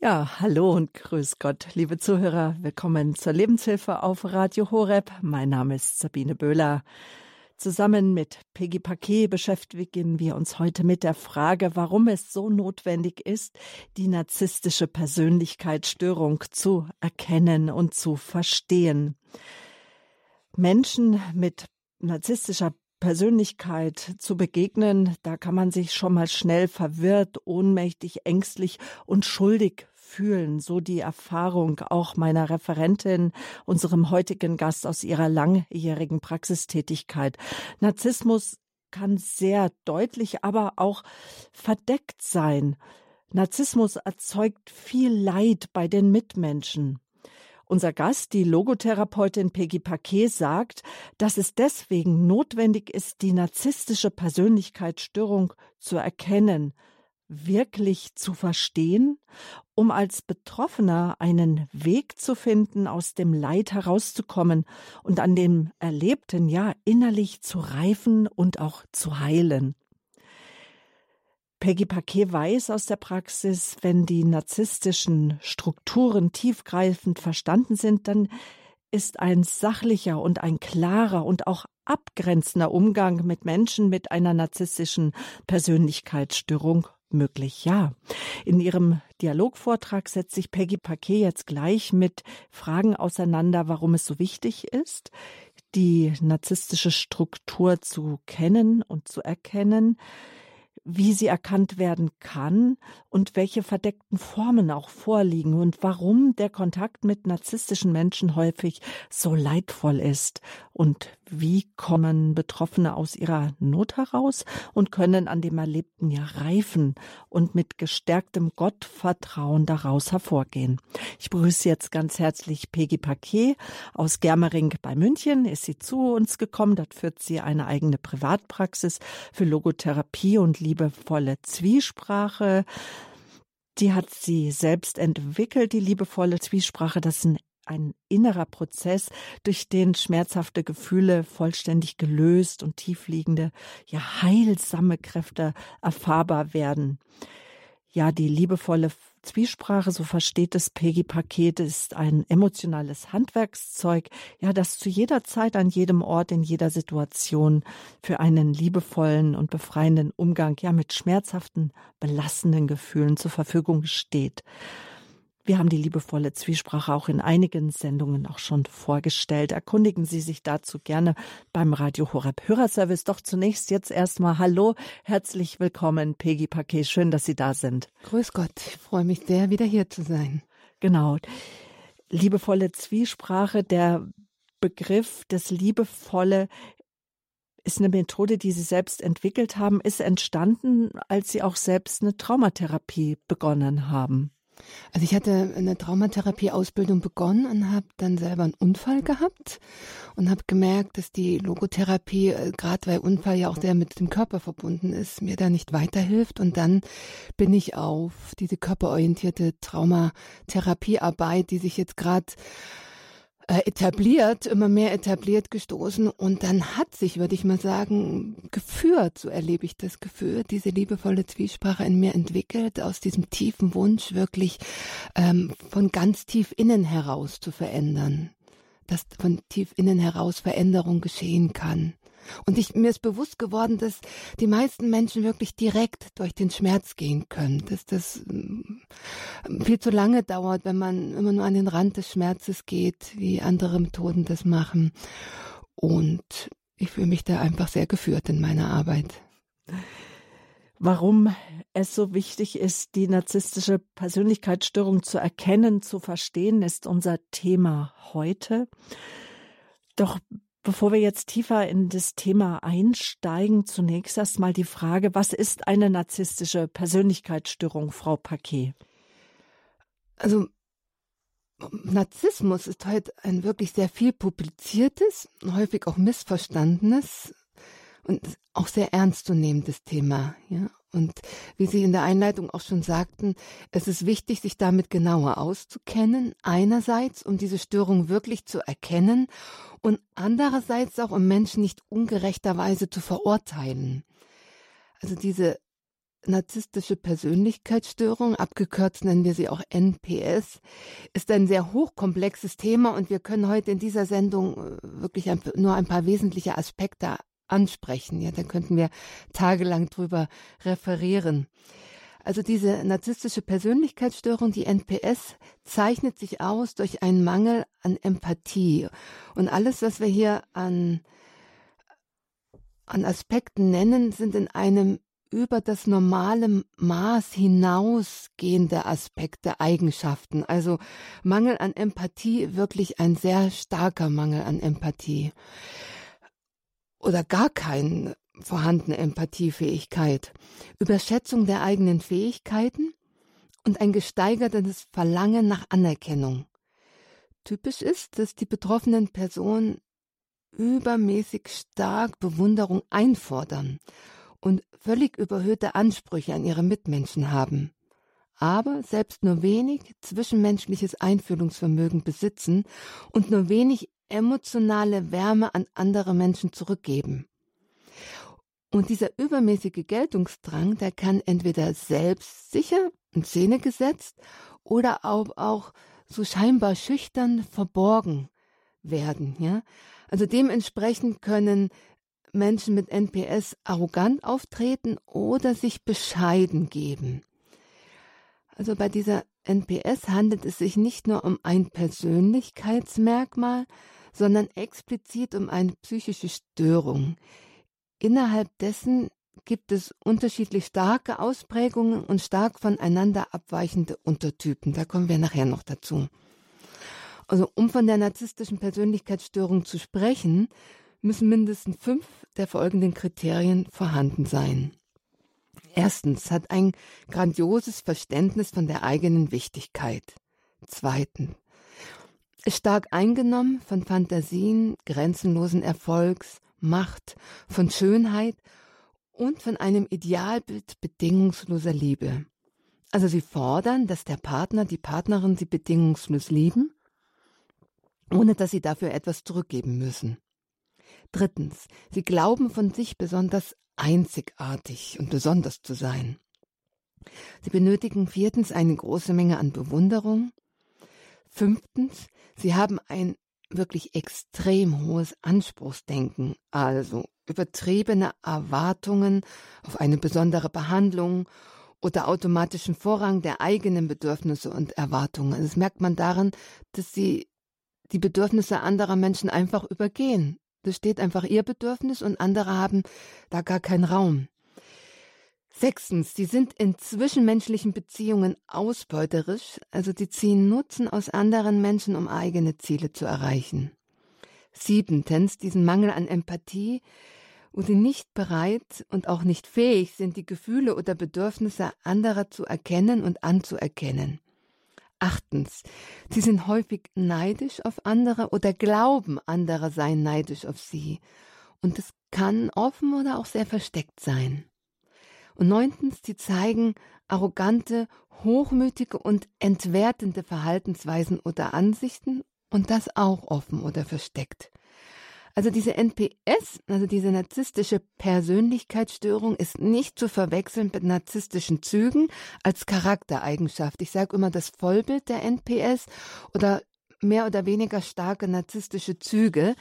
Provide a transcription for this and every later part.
Ja, hallo und grüß Gott, liebe Zuhörer. Willkommen zur Lebenshilfe auf Radio Horeb. Mein Name ist Sabine Böhler. Zusammen mit Peggy Paquet beschäftigen wir uns heute mit der Frage, warum es so notwendig ist, die narzisstische Persönlichkeitsstörung zu erkennen und zu verstehen. Menschen mit narzisstischer Persönlichkeit zu begegnen, da kann man sich schon mal schnell verwirrt, ohnmächtig, ängstlich und schuldig fühlen. So die Erfahrung auch meiner Referentin, unserem heutigen Gast aus ihrer langjährigen Praxistätigkeit. Narzissmus kann sehr deutlich, aber auch verdeckt sein. Narzissmus erzeugt viel Leid bei den Mitmenschen. Unser Gast, die Logotherapeutin Peggy Paquet, sagt, dass es deswegen notwendig ist, die narzisstische Persönlichkeitsstörung zu erkennen, wirklich zu verstehen, um als Betroffener einen Weg zu finden, aus dem Leid herauszukommen und an dem Erlebten ja innerlich zu reifen und auch zu heilen. Peggy Paquet weiß aus der Praxis, wenn die narzisstischen Strukturen tiefgreifend verstanden sind, dann ist ein sachlicher und ein klarer und auch abgrenzender Umgang mit Menschen mit einer narzisstischen Persönlichkeitsstörung möglich. Ja, in ihrem Dialogvortrag setzt sich Peggy Paquet jetzt gleich mit Fragen auseinander, warum es so wichtig ist, die narzisstische Struktur zu kennen und zu erkennen, wie sie erkannt werden kann und welche verdeckten Formen auch vorliegen und warum der Kontakt mit narzisstischen Menschen häufig so leidvoll ist und wie kommen Betroffene aus ihrer Not heraus und können an dem Erlebten ja reifen und mit gestärktem Gottvertrauen daraus hervorgehen. Ich begrüße jetzt ganz herzlich Peggy Paquet aus Germering bei München. Ist sie zu uns gekommen. Dort führt sie eine eigene Privatpraxis für Logotherapie und liebevolle Zwiesprache. Die hat sie selbst entwickelt, die liebevolle Zwiesprache. Das ist ein ein innerer Prozess, durch den schmerzhafte Gefühle vollständig gelöst und tiefliegende, ja heilsame Kräfte erfahrbar werden. Ja, die liebevolle Zwiesprache, so versteht es Peggy Paket, ist ein emotionales Handwerkszeug, ja, das zu jeder Zeit, an jedem Ort, in jeder Situation für einen liebevollen und befreienden Umgang, ja, mit schmerzhaften, belastenden Gefühlen zur Verfügung steht. Wir haben die liebevolle Zwiesprache auch in einigen Sendungen auch schon vorgestellt. Erkundigen Sie sich dazu gerne beim Radio Horeb Hörerservice. Doch zunächst jetzt erstmal Hallo, herzlich willkommen, Peggy Paquet. Schön, dass Sie da sind. Grüß Gott, ich freue mich sehr, wieder hier zu sein. Genau. Liebevolle Zwiesprache, der Begriff des Liebevolle ist eine Methode, die Sie selbst entwickelt haben, ist entstanden, als Sie auch selbst eine Traumatherapie begonnen haben. Also ich hatte eine Traumatherapie-Ausbildung begonnen und habe dann selber einen Unfall gehabt und habe gemerkt, dass die Logotherapie, äh, gerade weil Unfall ja auch sehr mit dem Körper verbunden ist, mir da nicht weiterhilft. Und dann bin ich auf diese körperorientierte Traumatherapiearbeit, die sich jetzt gerade etabliert, immer mehr etabliert gestoßen und dann hat sich, würde ich mal sagen, geführt, so erlebe ich das Gefühl, diese liebevolle Zwiesprache in mir entwickelt, aus diesem tiefen Wunsch wirklich ähm, von ganz tief innen heraus zu verändern, dass von tief innen heraus Veränderung geschehen kann. Und ich, mir ist bewusst geworden, dass die meisten Menschen wirklich direkt durch den Schmerz gehen können, dass das mm, viel zu lange dauert, wenn man immer nur an den Rand des Schmerzes geht, wie andere Methoden das machen. Und ich fühle mich da einfach sehr geführt in meiner Arbeit. Warum es so wichtig ist, die narzisstische Persönlichkeitsstörung zu erkennen, zu verstehen, ist unser Thema heute. Doch Bevor wir jetzt tiefer in das Thema einsteigen, zunächst erstmal die Frage, was ist eine narzisstische Persönlichkeitsstörung, Frau Paquet? Also Narzissmus ist heute ein wirklich sehr viel publiziertes, häufig auch missverstandenes und auch sehr ernstzunehmendes Thema. Ja? Und wie Sie in der Einleitung auch schon sagten, es ist wichtig, sich damit genauer auszukennen. Einerseits, um diese Störung wirklich zu erkennen und andererseits auch, um Menschen nicht ungerechterweise zu verurteilen. Also diese narzisstische Persönlichkeitsstörung, abgekürzt nennen wir sie auch NPS, ist ein sehr hochkomplexes Thema und wir können heute in dieser Sendung äh, wirklich nur ein paar wesentliche Aspekte ansprechen. Ja, da könnten wir tagelang drüber referieren. Also diese narzisstische Persönlichkeitsstörung, die NPS, zeichnet sich aus durch einen Mangel an Empathie. Und alles, was wir hier an, an Aspekten nennen, sind in einem über das normale Maß hinausgehende Aspekte, Eigenschaften. Also Mangel an Empathie, wirklich ein sehr starker Mangel an Empathie. Oder gar keine vorhandene Empathiefähigkeit. Überschätzung der eigenen Fähigkeiten und ein gesteigertes Verlangen nach Anerkennung. Typisch ist, dass die betroffenen Personen übermäßig stark Bewunderung einfordern und völlig überhöhte Ansprüche an ihre Mitmenschen haben, aber selbst nur wenig zwischenmenschliches Einfühlungsvermögen besitzen und nur wenig emotionale Wärme an andere Menschen zurückgeben. Und dieser übermäßige Geltungsdrang, der kann entweder selbstsicher in Szene gesetzt oder auch, auch so scheinbar schüchtern verborgen werden, ja. Also dementsprechend können Menschen mit NPS arrogant auftreten oder sich bescheiden geben. Also bei dieser NPS handelt es sich nicht nur um ein Persönlichkeitsmerkmal, sondern explizit um eine psychische Störung. Innerhalb dessen gibt es unterschiedlich starke Ausprägungen und stark voneinander abweichende Untertypen. Da kommen wir nachher noch dazu. Also um von der narzisstischen Persönlichkeitsstörung zu sprechen, müssen mindestens fünf der folgenden Kriterien vorhanden sein. Erstens hat ein grandioses Verständnis von der eigenen Wichtigkeit. Zweitens stark eingenommen von Fantasien, grenzenlosen Erfolgs, Macht, von Schönheit und von einem Idealbild bedingungsloser Liebe. Also sie fordern, dass der Partner, die Partnerin sie bedingungslos lieben, ohne dass sie dafür etwas zurückgeben müssen. Drittens, sie glauben von sich besonders einzigartig und besonders zu sein. Sie benötigen viertens eine große Menge an Bewunderung. Fünftens, sie haben ein wirklich extrem hohes Anspruchsdenken, also übertriebene Erwartungen auf eine besondere Behandlung oder automatischen Vorrang der eigenen Bedürfnisse und Erwartungen. Das merkt man daran, dass sie die Bedürfnisse anderer Menschen einfach übergehen besteht einfach ihr Bedürfnis und andere haben da gar keinen Raum. Sechstens, sie sind in zwischenmenschlichen Beziehungen ausbeuterisch, also sie ziehen Nutzen aus anderen Menschen, um eigene Ziele zu erreichen. Siebentens, diesen Mangel an Empathie, wo sie nicht bereit und auch nicht fähig sind, die Gefühle oder Bedürfnisse anderer zu erkennen und anzuerkennen. Achtens, sie sind häufig neidisch auf andere oder glauben, andere seien neidisch auf sie. Und es kann offen oder auch sehr versteckt sein. Und neuntens, sie zeigen arrogante, hochmütige und entwertende Verhaltensweisen oder Ansichten und das auch offen oder versteckt. Also diese NPS, also diese narzisstische Persönlichkeitsstörung, ist nicht zu verwechseln mit narzisstischen Zügen als Charaktereigenschaft. Ich sage immer das Vollbild der NPS oder mehr oder weniger starke narzisstische Züge,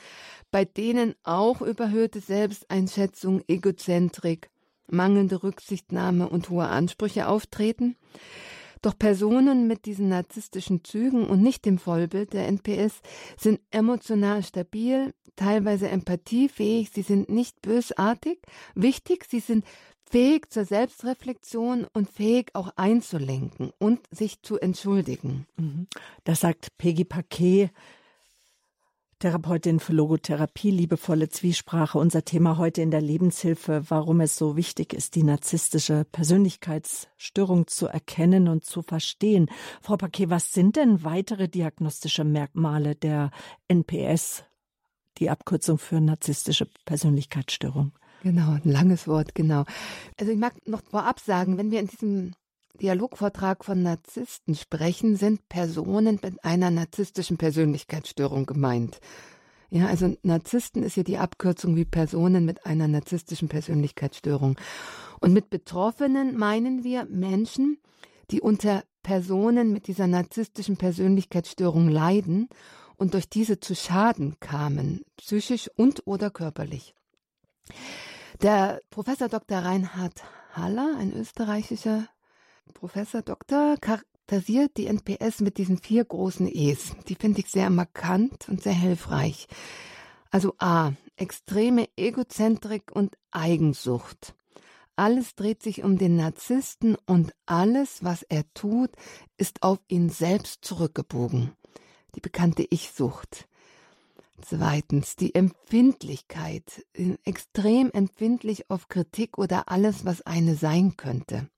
bei denen auch überhöhte Selbsteinschätzung, Egozentrik, mangelnde Rücksichtnahme und hohe Ansprüche auftreten. Doch Personen mit diesen narzisstischen Zügen und nicht dem Vollbild der NPS sind emotional stabil, teilweise empathiefähig, sie sind nicht bösartig. Wichtig, sie sind fähig zur Selbstreflexion und fähig auch einzulenken und sich zu entschuldigen. Mhm. Das sagt Peggy Paquet, Therapeutin für Logotherapie, liebevolle Zwiesprache. Unser Thema heute in der Lebenshilfe, warum es so wichtig ist, die narzisstische Persönlichkeitsstörung zu erkennen und zu verstehen. Frau Paquet, was sind denn weitere diagnostische Merkmale der NPS, die Abkürzung für narzisstische Persönlichkeitsstörung? Genau, ein langes Wort, genau. Also ich mag noch vorab sagen, wenn wir in diesem Dialogvortrag von Narzissten sprechen, sind Personen mit einer narzisstischen Persönlichkeitsstörung gemeint. Ja, also Narzissten ist ja die Abkürzung wie Personen mit einer narzisstischen Persönlichkeitsstörung. Und mit Betroffenen meinen wir Menschen, die unter Personen mit dieser narzisstischen Persönlichkeitsstörung leiden und durch diese zu Schaden kamen, psychisch und oder körperlich. Der Professor Dr. Reinhard Haller, ein österreichischer Professor Doktor, charakterisiert die NPS mit diesen vier großen E's. Die finde ich sehr markant und sehr hilfreich. Also A, extreme Egozentrik und Eigensucht. Alles dreht sich um den Narzissten und alles, was er tut, ist auf ihn selbst zurückgebogen. Die bekannte Ich-Sucht. Zweitens die Empfindlichkeit, extrem empfindlich auf Kritik oder alles, was eine sein könnte.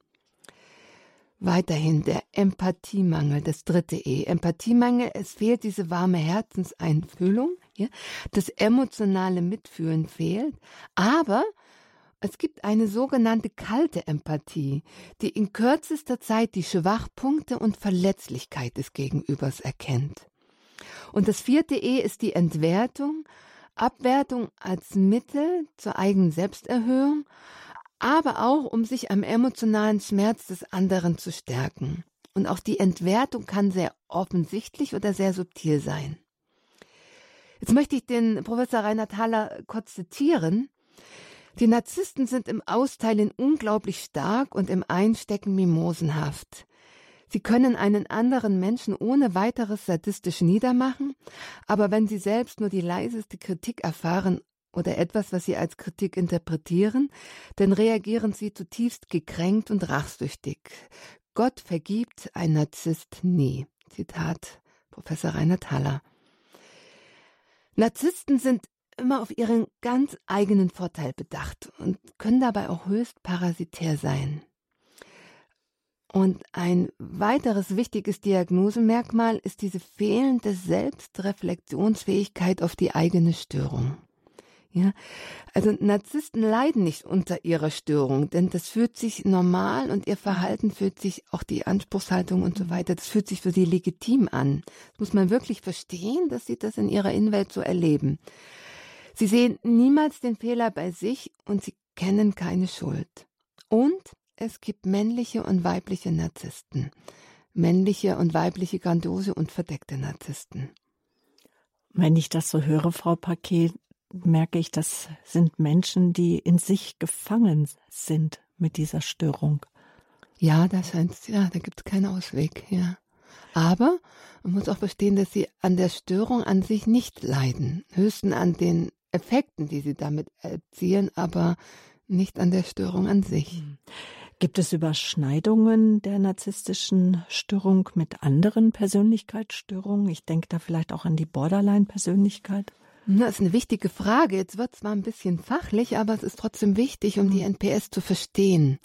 Weiterhin der Empathiemangel, das dritte E. Empathiemangel, es fehlt diese warme Herzenseinfühlung, ja? das emotionale Mitfühlen fehlt, aber es gibt eine sogenannte kalte Empathie, die in kürzester Zeit die Schwachpunkte und Verletzlichkeit des Gegenübers erkennt. Und das vierte E ist die Entwertung, Abwertung als Mittel zur eigenen Selbsterhöhung, aber auch um sich am emotionalen Schmerz des anderen zu stärken. Und auch die Entwertung kann sehr offensichtlich oder sehr subtil sein. Jetzt möchte ich den Professor Reinhard Haller kurz zitieren. Die Narzissten sind im Austeilen unglaublich stark und im Einstecken mimosenhaft. Sie können einen anderen Menschen ohne weiteres sadistisch niedermachen, aber wenn sie selbst nur die leiseste Kritik erfahren oder etwas, was sie als Kritik interpretieren, dann reagieren sie zutiefst gekränkt und rachsüchtig. Gott vergibt ein Narzisst nie. Zitat Professor Rainer Thaler. Narzissten sind immer auf ihren ganz eigenen Vorteil bedacht und können dabei auch höchst parasitär sein. Und ein weiteres wichtiges Diagnosemerkmal ist diese fehlende Selbstreflexionsfähigkeit auf die eigene Störung. Ja, also Narzissten leiden nicht unter ihrer Störung, denn das fühlt sich normal und ihr Verhalten fühlt sich auch die Anspruchshaltung und so weiter, das fühlt sich für sie legitim an. Das muss man wirklich verstehen, dass sie das in ihrer Innenwelt so erleben. Sie sehen niemals den Fehler bei sich und sie kennen keine Schuld. Und es gibt männliche und weibliche Narzissten. Männliche und weibliche grandiose und verdeckte Narzissten. Wenn ich das so höre, Frau Paquet, merke ich, das sind Menschen, die in sich gefangen sind mit dieser Störung. Ja, da scheint ja, da gibt es keinen Ausweg, ja. Aber man muss auch verstehen, dass sie an der Störung an sich nicht leiden, höchstens an den Effekten, die sie damit erzielen, aber nicht an der Störung an sich. Hm. Gibt es Überschneidungen der narzisstischen Störung mit anderen Persönlichkeitsstörungen? Ich denke da vielleicht auch an die Borderline-Persönlichkeit. Das ist eine wichtige Frage. Jetzt wird zwar ein bisschen fachlich, aber es ist trotzdem wichtig, um die hm. NPS zu verstehen.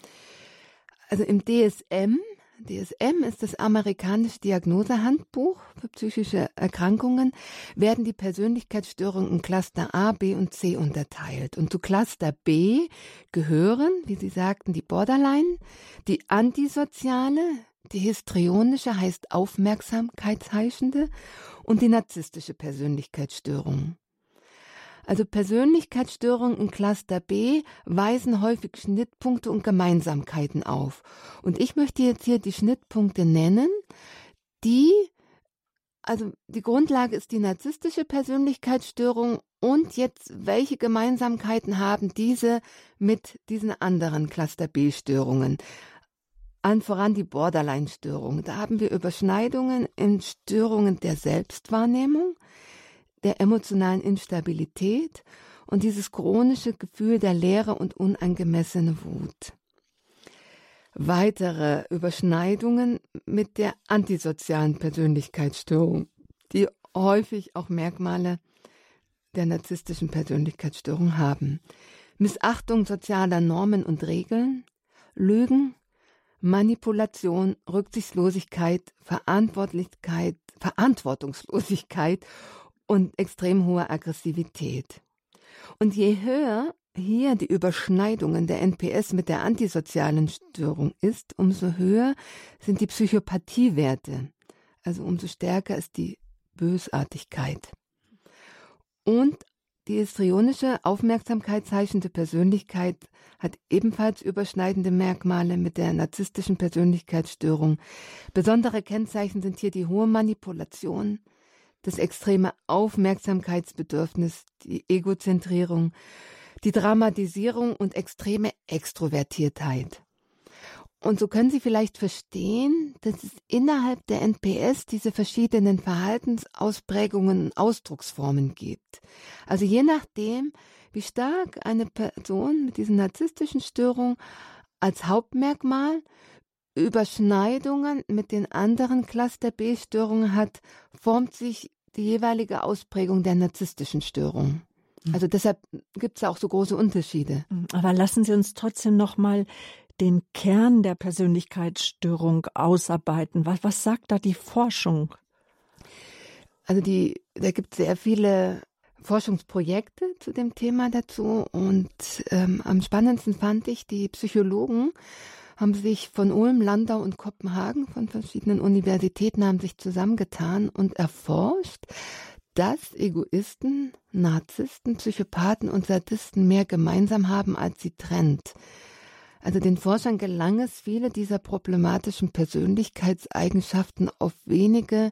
Also im DSM DSM ist das amerikanische Diagnosehandbuch für psychische Erkrankungen, werden die Persönlichkeitsstörungen in Cluster A, B und C unterteilt. Und zu Cluster B gehören, wie Sie sagten, die Borderline, die antisoziale, die histrionische heißt aufmerksamkeitsheischende und die narzisstische Persönlichkeitsstörung. Also Persönlichkeitsstörungen in Cluster B weisen häufig Schnittpunkte und Gemeinsamkeiten auf. Und ich möchte jetzt hier die Schnittpunkte nennen, die, also die Grundlage ist die narzisstische Persönlichkeitsstörung und jetzt, welche Gemeinsamkeiten haben diese mit diesen anderen Cluster B-Störungen? An voran die Borderline-Störung. Da haben wir Überschneidungen in Störungen der Selbstwahrnehmung, der emotionalen Instabilität und dieses chronische Gefühl der Leere und unangemessene Wut. Weitere Überschneidungen mit der antisozialen Persönlichkeitsstörung, die häufig auch Merkmale der narzisstischen Persönlichkeitsstörung haben. Missachtung sozialer Normen und Regeln, Lügen, Manipulation, Rücksichtslosigkeit, Verantwortlichkeit, Verantwortungslosigkeit und extrem hohe Aggressivität. Und je höher hier die Überschneidungen der NPS mit der antisozialen Störung ist, umso höher sind die Psychopathiewerte, also umso stärker ist die Bösartigkeit. Und die histrionische, aufmerksamkeitsheischende Persönlichkeit hat ebenfalls überschneidende Merkmale mit der narzisstischen Persönlichkeitsstörung. Besondere Kennzeichen sind hier die hohe Manipulation, das extreme Aufmerksamkeitsbedürfnis, die Egozentrierung, die Dramatisierung und extreme Extrovertiertheit. Und so können Sie vielleicht verstehen, dass es innerhalb der NPS diese verschiedenen Verhaltensausprägungen und Ausdrucksformen gibt. Also je nachdem, wie stark eine Person mit diesen narzisstischen Störungen als Hauptmerkmal Überschneidungen mit den anderen Cluster B-Störungen hat, formt sich die jeweilige Ausprägung der narzisstischen Störung. Mhm. Also deshalb gibt es auch so große Unterschiede. Mhm. Aber lassen Sie uns trotzdem noch mal den Kern der Persönlichkeitsstörung ausarbeiten. Was, was sagt da die Forschung? Also die, da gibt es sehr viele Forschungsprojekte zu dem Thema dazu und ähm, am spannendsten fand ich, die Psychologen haben sich von Ulm, Landau und Kopenhagen von verschiedenen Universitäten haben sich zusammengetan und erforscht, dass Egoisten, Narzissten, Psychopathen und Sadisten mehr gemeinsam haben, als sie trennt. Also den Forschern gelang es, viele dieser problematischen Persönlichkeitseigenschaften auf wenige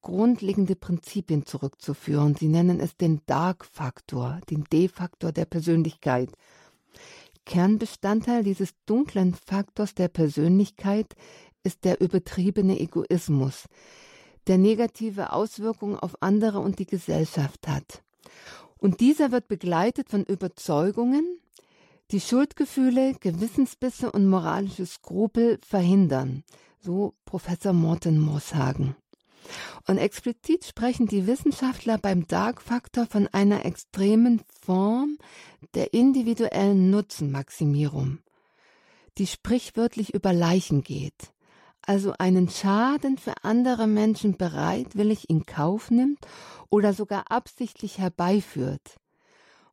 grundlegende Prinzipien zurückzuführen. Sie nennen es den Dark-Faktor, den D-Faktor der Persönlichkeit. Kernbestandteil dieses dunklen Faktors der Persönlichkeit ist der übertriebene Egoismus, der negative Auswirkungen auf andere und die Gesellschaft hat. Und dieser wird begleitet von Überzeugungen, die Schuldgefühle, Gewissensbisse und moralische Skrupel verhindern, so Professor Morten Mosshagen. Und explizit sprechen die Wissenschaftler beim Dark-Faktor von einer extremen Form der individuellen Nutzenmaximierung, die sprichwörtlich über Leichen geht, also einen Schaden für andere Menschen bereitwillig in Kauf nimmt oder sogar absichtlich herbeiführt.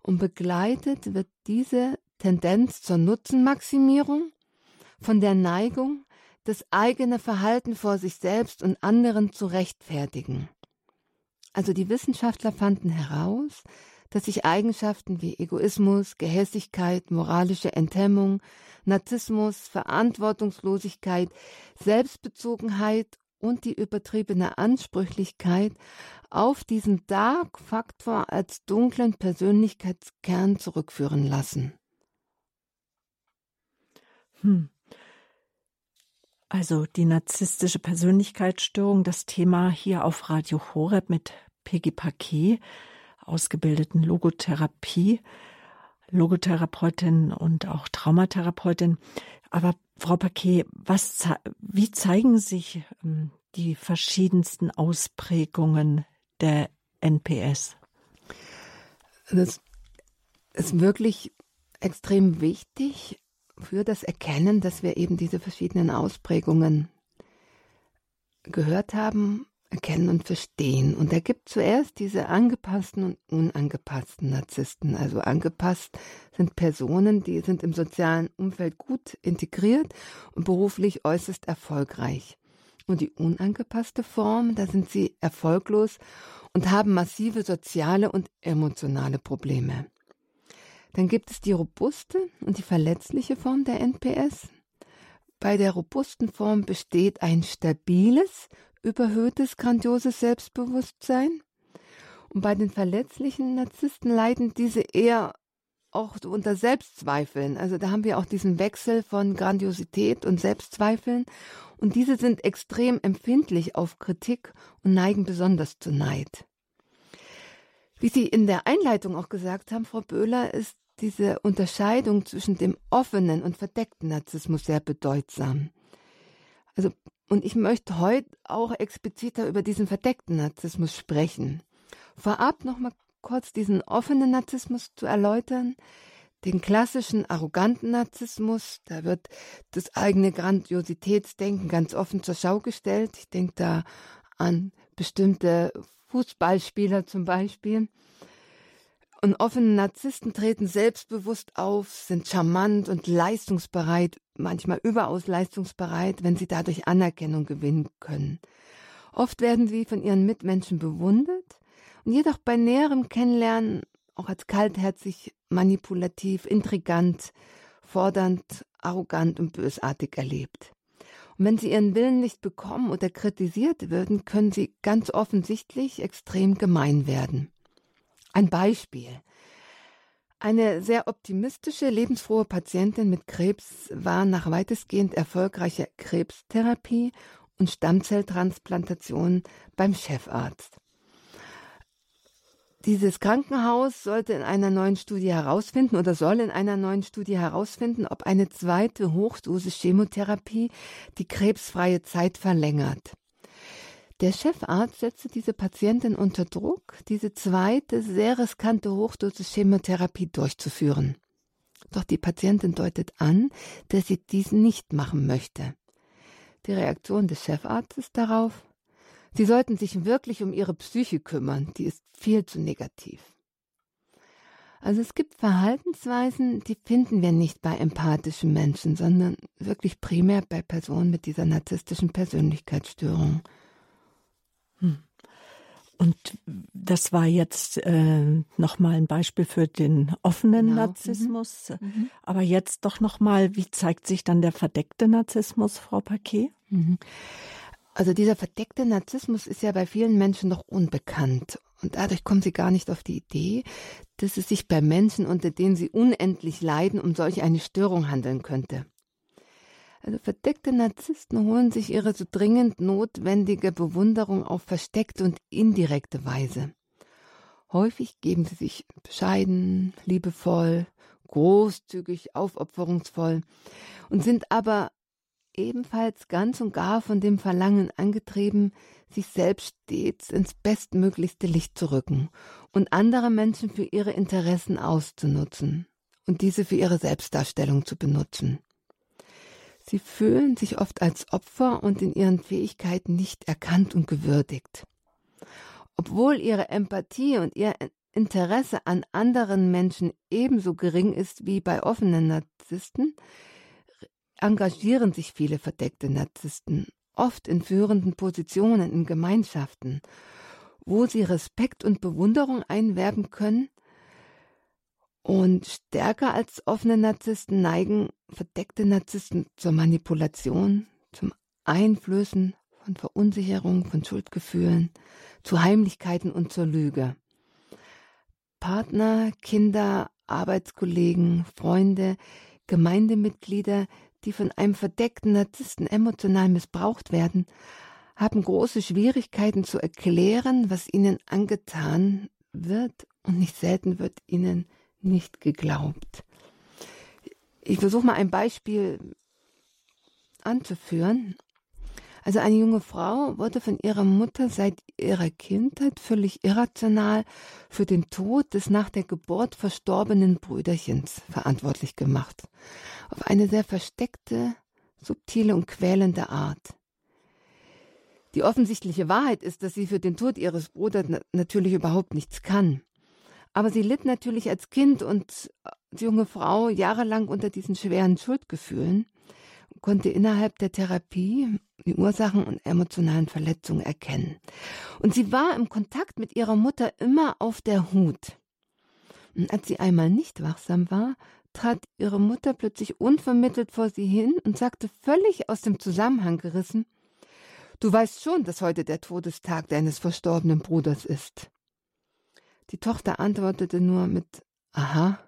Und begleitet wird diese Tendenz zur Nutzenmaximierung, von der Neigung, das eigene Verhalten vor sich selbst und anderen zu rechtfertigen. Also die Wissenschaftler fanden heraus, dass sich Eigenschaften wie Egoismus, Gehässigkeit, moralische Enthemmung, Narzissmus, Verantwortungslosigkeit, Selbstbezogenheit und die übertriebene Ansprüchlichkeit auf diesen Dark-Faktor als dunklen Persönlichkeitskern zurückführen lassen. Hm. Also die narzisstische Persönlichkeitsstörung, das Thema hier auf Radio Horeb mit Peggy Paquet, ausgebildeten Logotherapie, Logotherapeutin und auch Traumatherapeutin. Aber Frau Paquet, was, wie zeigen sich ähm, die verschiedensten Ausprägungen der NPS? Das ist wirklich extrem wichtig, für das Erkennen, dass wir eben diese verschiedenen Ausprägungen gehört haben, erkennen und verstehen. Und er gibt zuerst diese angepassten und unangepassten Narzissten. Also angepasst sind Personen, die sind im sozialen Umfeld gut integriert und beruflich äußerst erfolgreich. Und die unangepasste Form, da sind sie erfolglos und haben massive soziale und emotionale Probleme. Dann gibt es die robuste und die verletzliche Form der NPS. Bei der robusten Form besteht ein stabiles, überhöhtes, grandioses Selbstbewusstsein. Und bei den verletzlichen Narzissten leiden diese eher auch unter Selbstzweifeln. Also da haben wir auch diesen Wechsel von Grandiosität und Selbstzweifeln. Und diese sind extrem empfindlich auf Kritik und neigen besonders zu Neid. Wie Sie in der Einleitung auch gesagt haben, Frau Böhler, ist diese Unterscheidung zwischen dem offenen und verdeckten Narzissmus sehr bedeutsam. Also, und ich möchte heute auch expliziter über diesen verdeckten Narzissmus sprechen. Vorab noch mal kurz diesen offenen Narzissmus zu erläutern. Den klassischen arroganten Narzissmus, da wird das eigene Grandiositätsdenken ganz offen zur Schau gestellt. Ich denke da an bestimmte Fußballspieler zum Beispiel. Und offene Narzissten treten selbstbewusst auf, sind charmant und leistungsbereit, manchmal überaus leistungsbereit, wenn sie dadurch Anerkennung gewinnen können. Oft werden sie von ihren Mitmenschen bewundert und jedoch bei näherem Kennenlernen auch als kaltherzig, manipulativ, intrigant, fordernd, arrogant und bösartig erlebt. Und wenn sie ihren Willen nicht bekommen oder kritisiert würden, können sie ganz offensichtlich extrem gemein werden. Ein Beispiel. Eine sehr optimistische, lebensfrohe Patientin mit Krebs war nach weitestgehend erfolgreicher Krebstherapie und Stammzelltransplantation beim Chefarzt. Dieses Krankenhaus sollte in einer neuen Studie herausfinden oder soll in einer neuen Studie herausfinden, ob eine zweite Hochdosis Chemotherapie die krebsfreie Zeit verlängert. Der Chefarzt setzte diese Patientin unter Druck, diese zweite sehr riskante Hochdosis Chemotherapie durchzuführen. Doch die Patientin deutet an, dass sie dies nicht machen möchte. Die Reaktion des Chefarztes darauf? Sie sollten sich wirklich um ihre Psyche kümmern, die ist viel zu negativ. Also es gibt Verhaltensweisen, die finden wir nicht bei empathischen Menschen, sondern wirklich primär bei Personen mit dieser narzisstischen Persönlichkeitsstörung. Und das war jetzt äh, nochmal ein Beispiel für den offenen genau. Narzissmus. Mhm. mhm. Aber jetzt doch nochmal, wie zeigt sich dann der verdeckte Narzissmus, Frau Paquet? Mhm. Also dieser verdeckte Narzissmus ist ja bei vielen Menschen noch unbekannt. Und dadurch kommen sie gar nicht auf die Idee, dass es sich bei Menschen, unter denen sie unendlich leiden, um solch eine Störung handeln könnte. Also verdeckte Narzissten holen sich ihre so dringend notwendige Bewunderung auf versteckte und indirekte Weise. Häufig geben sie sich bescheiden, liebevoll, großzügig, aufopferungsvoll und sind aber ebenfalls ganz und gar von dem Verlangen angetrieben, sich selbst stets ins bestmöglichste Licht zu rücken und andere Menschen für ihre Interessen auszunutzen und diese für ihre Selbstdarstellung zu benutzen. Sie fühlen sich oft als Opfer und in ihren Fähigkeiten nicht erkannt und gewürdigt. Obwohl ihre Empathie und ihr Interesse an anderen Menschen ebenso gering ist wie bei offenen Narzissten, engagieren sich viele verdeckte Narzissten, oft in führenden Positionen in Gemeinschaften, wo sie Respekt und Bewunderung einwerben können und stärker als offene Narzissten neigen verdeckte Narzissten zur Manipulation, zum Einflößen von Verunsicherung, von Schuldgefühlen, zu Heimlichkeiten und zur Lüge. Partner, Kinder, Arbeitskollegen, Freunde, Gemeindemitglieder, die von einem verdeckten Narzissten emotional missbraucht werden, haben große Schwierigkeiten zu erklären, was ihnen angetan wird, und nicht selten wird ihnen nicht geglaubt. Ich versuche mal ein Beispiel anzuführen. Also eine junge Frau wurde von ihrer Mutter seit ihrer Kindheit völlig irrational für den Tod des nach der Geburt verstorbenen Brüderchens verantwortlich gemacht. Auf eine sehr versteckte, subtile und quälende Art. Die offensichtliche Wahrheit ist, dass sie für den Tod ihres Bruders natürlich überhaupt nichts kann. Aber sie litt natürlich als Kind und als junge Frau jahrelang unter diesen schweren Schuldgefühlen und konnte innerhalb der Therapie die Ursachen und emotionalen Verletzungen erkennen. Und sie war im Kontakt mit ihrer Mutter immer auf der Hut. Und als sie einmal nicht wachsam war, trat ihre Mutter plötzlich unvermittelt vor sie hin und sagte völlig aus dem Zusammenhang gerissen, Du weißt schon, dass heute der Todestag deines verstorbenen Bruders ist. Die Tochter antwortete nur mit Aha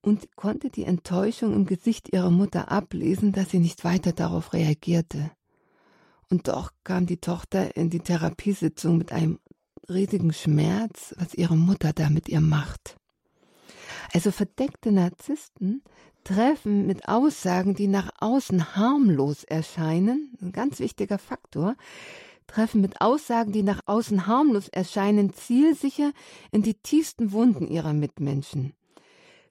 und konnte die Enttäuschung im Gesicht ihrer Mutter ablesen, dass sie nicht weiter darauf reagierte. Und doch kam die Tochter in die Therapiesitzung mit einem riesigen Schmerz, was ihre Mutter da mit ihr macht. Also verdeckte Narzissten treffen mit Aussagen, die nach außen harmlos erscheinen, ein ganz wichtiger Faktor, treffen mit Aussagen, die nach außen harmlos erscheinen, zielsicher in die tiefsten Wunden ihrer Mitmenschen.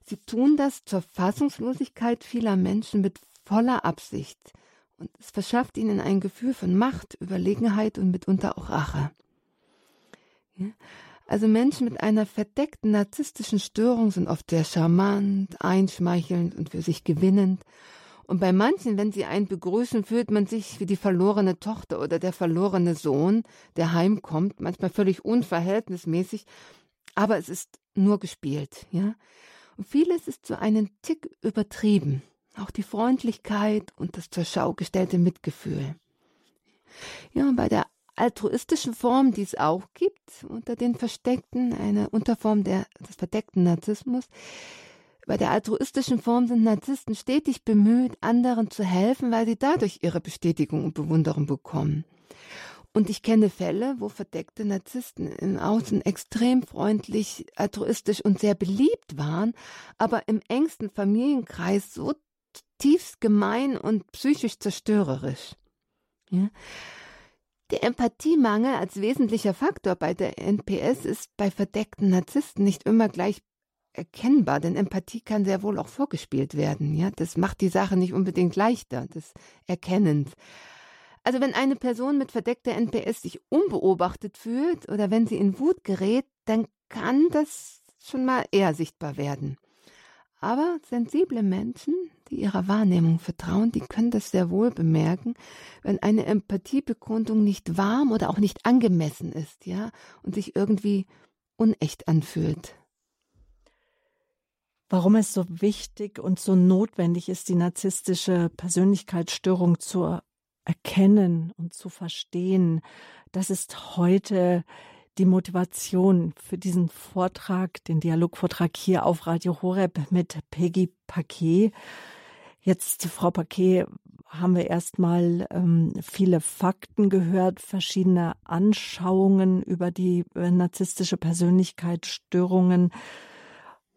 Sie tun das zur Fassungslosigkeit vieler Menschen mit voller Absicht. Und es verschafft ihnen ein Gefühl von Macht, Überlegenheit und mitunter auch Rache. Also Menschen mit einer verdeckten narzisstischen Störung sind oft sehr charmant, einschmeichelnd und für sich gewinnend Und bei manchen, wenn sie einen begrüßen, fühlt man sich wie die verlorene Tochter oder der verlorene Sohn, der heimkommt, manchmal völlig unverhältnismäßig, aber es ist nur gespielt, ja. Und vieles ist so einen Tick übertrieben. Auch die Freundlichkeit und das zur Schau gestellte Mitgefühl. Ja, bei der altruistischen Form, die es auch gibt, unter den Versteckten, eine Unterform der, des verdeckten Narzissmus, bei der altruistischen Form sind Narzissten stetig bemüht, anderen zu helfen, weil sie dadurch ihre Bestätigung und Bewunderung bekommen. Und ich kenne Fälle, wo verdeckte Narzissten im Außen extrem freundlich, altruistisch und sehr beliebt waren, aber im engsten Familienkreis so tiefst gemein und psychisch zerstörerisch. Ja? Der Empathiemangel als wesentlicher Faktor bei der NPS ist bei verdeckten Narzissten nicht immer gleich erkennbar, denn Empathie kann sehr wohl auch vorgespielt werden. Ja, das macht die Sache nicht unbedingt leichter, das Erkennens. Also wenn eine Person mit verdeckter NPS sich unbeobachtet fühlt oder wenn sie in Wut gerät, dann kann das schon mal eher sichtbar werden. Aber sensible Menschen, die ihrer Wahrnehmung vertrauen, die können das sehr wohl bemerken, wenn eine Empathiebekundung nicht warm oder auch nicht angemessen ist, ja, und sich irgendwie unecht anfühlt warum es so wichtig und so notwendig ist, die narzisstische Persönlichkeitsstörung zu erkennen und zu verstehen. Das ist heute die Motivation für diesen Vortrag, den Dialogvortrag hier auf Radio Horeb mit Peggy Paquet. Jetzt, Frau Paquet, haben wir erstmal ähm, viele Fakten gehört, verschiedene Anschauungen über die äh, narzisstische Persönlichkeitsstörungen.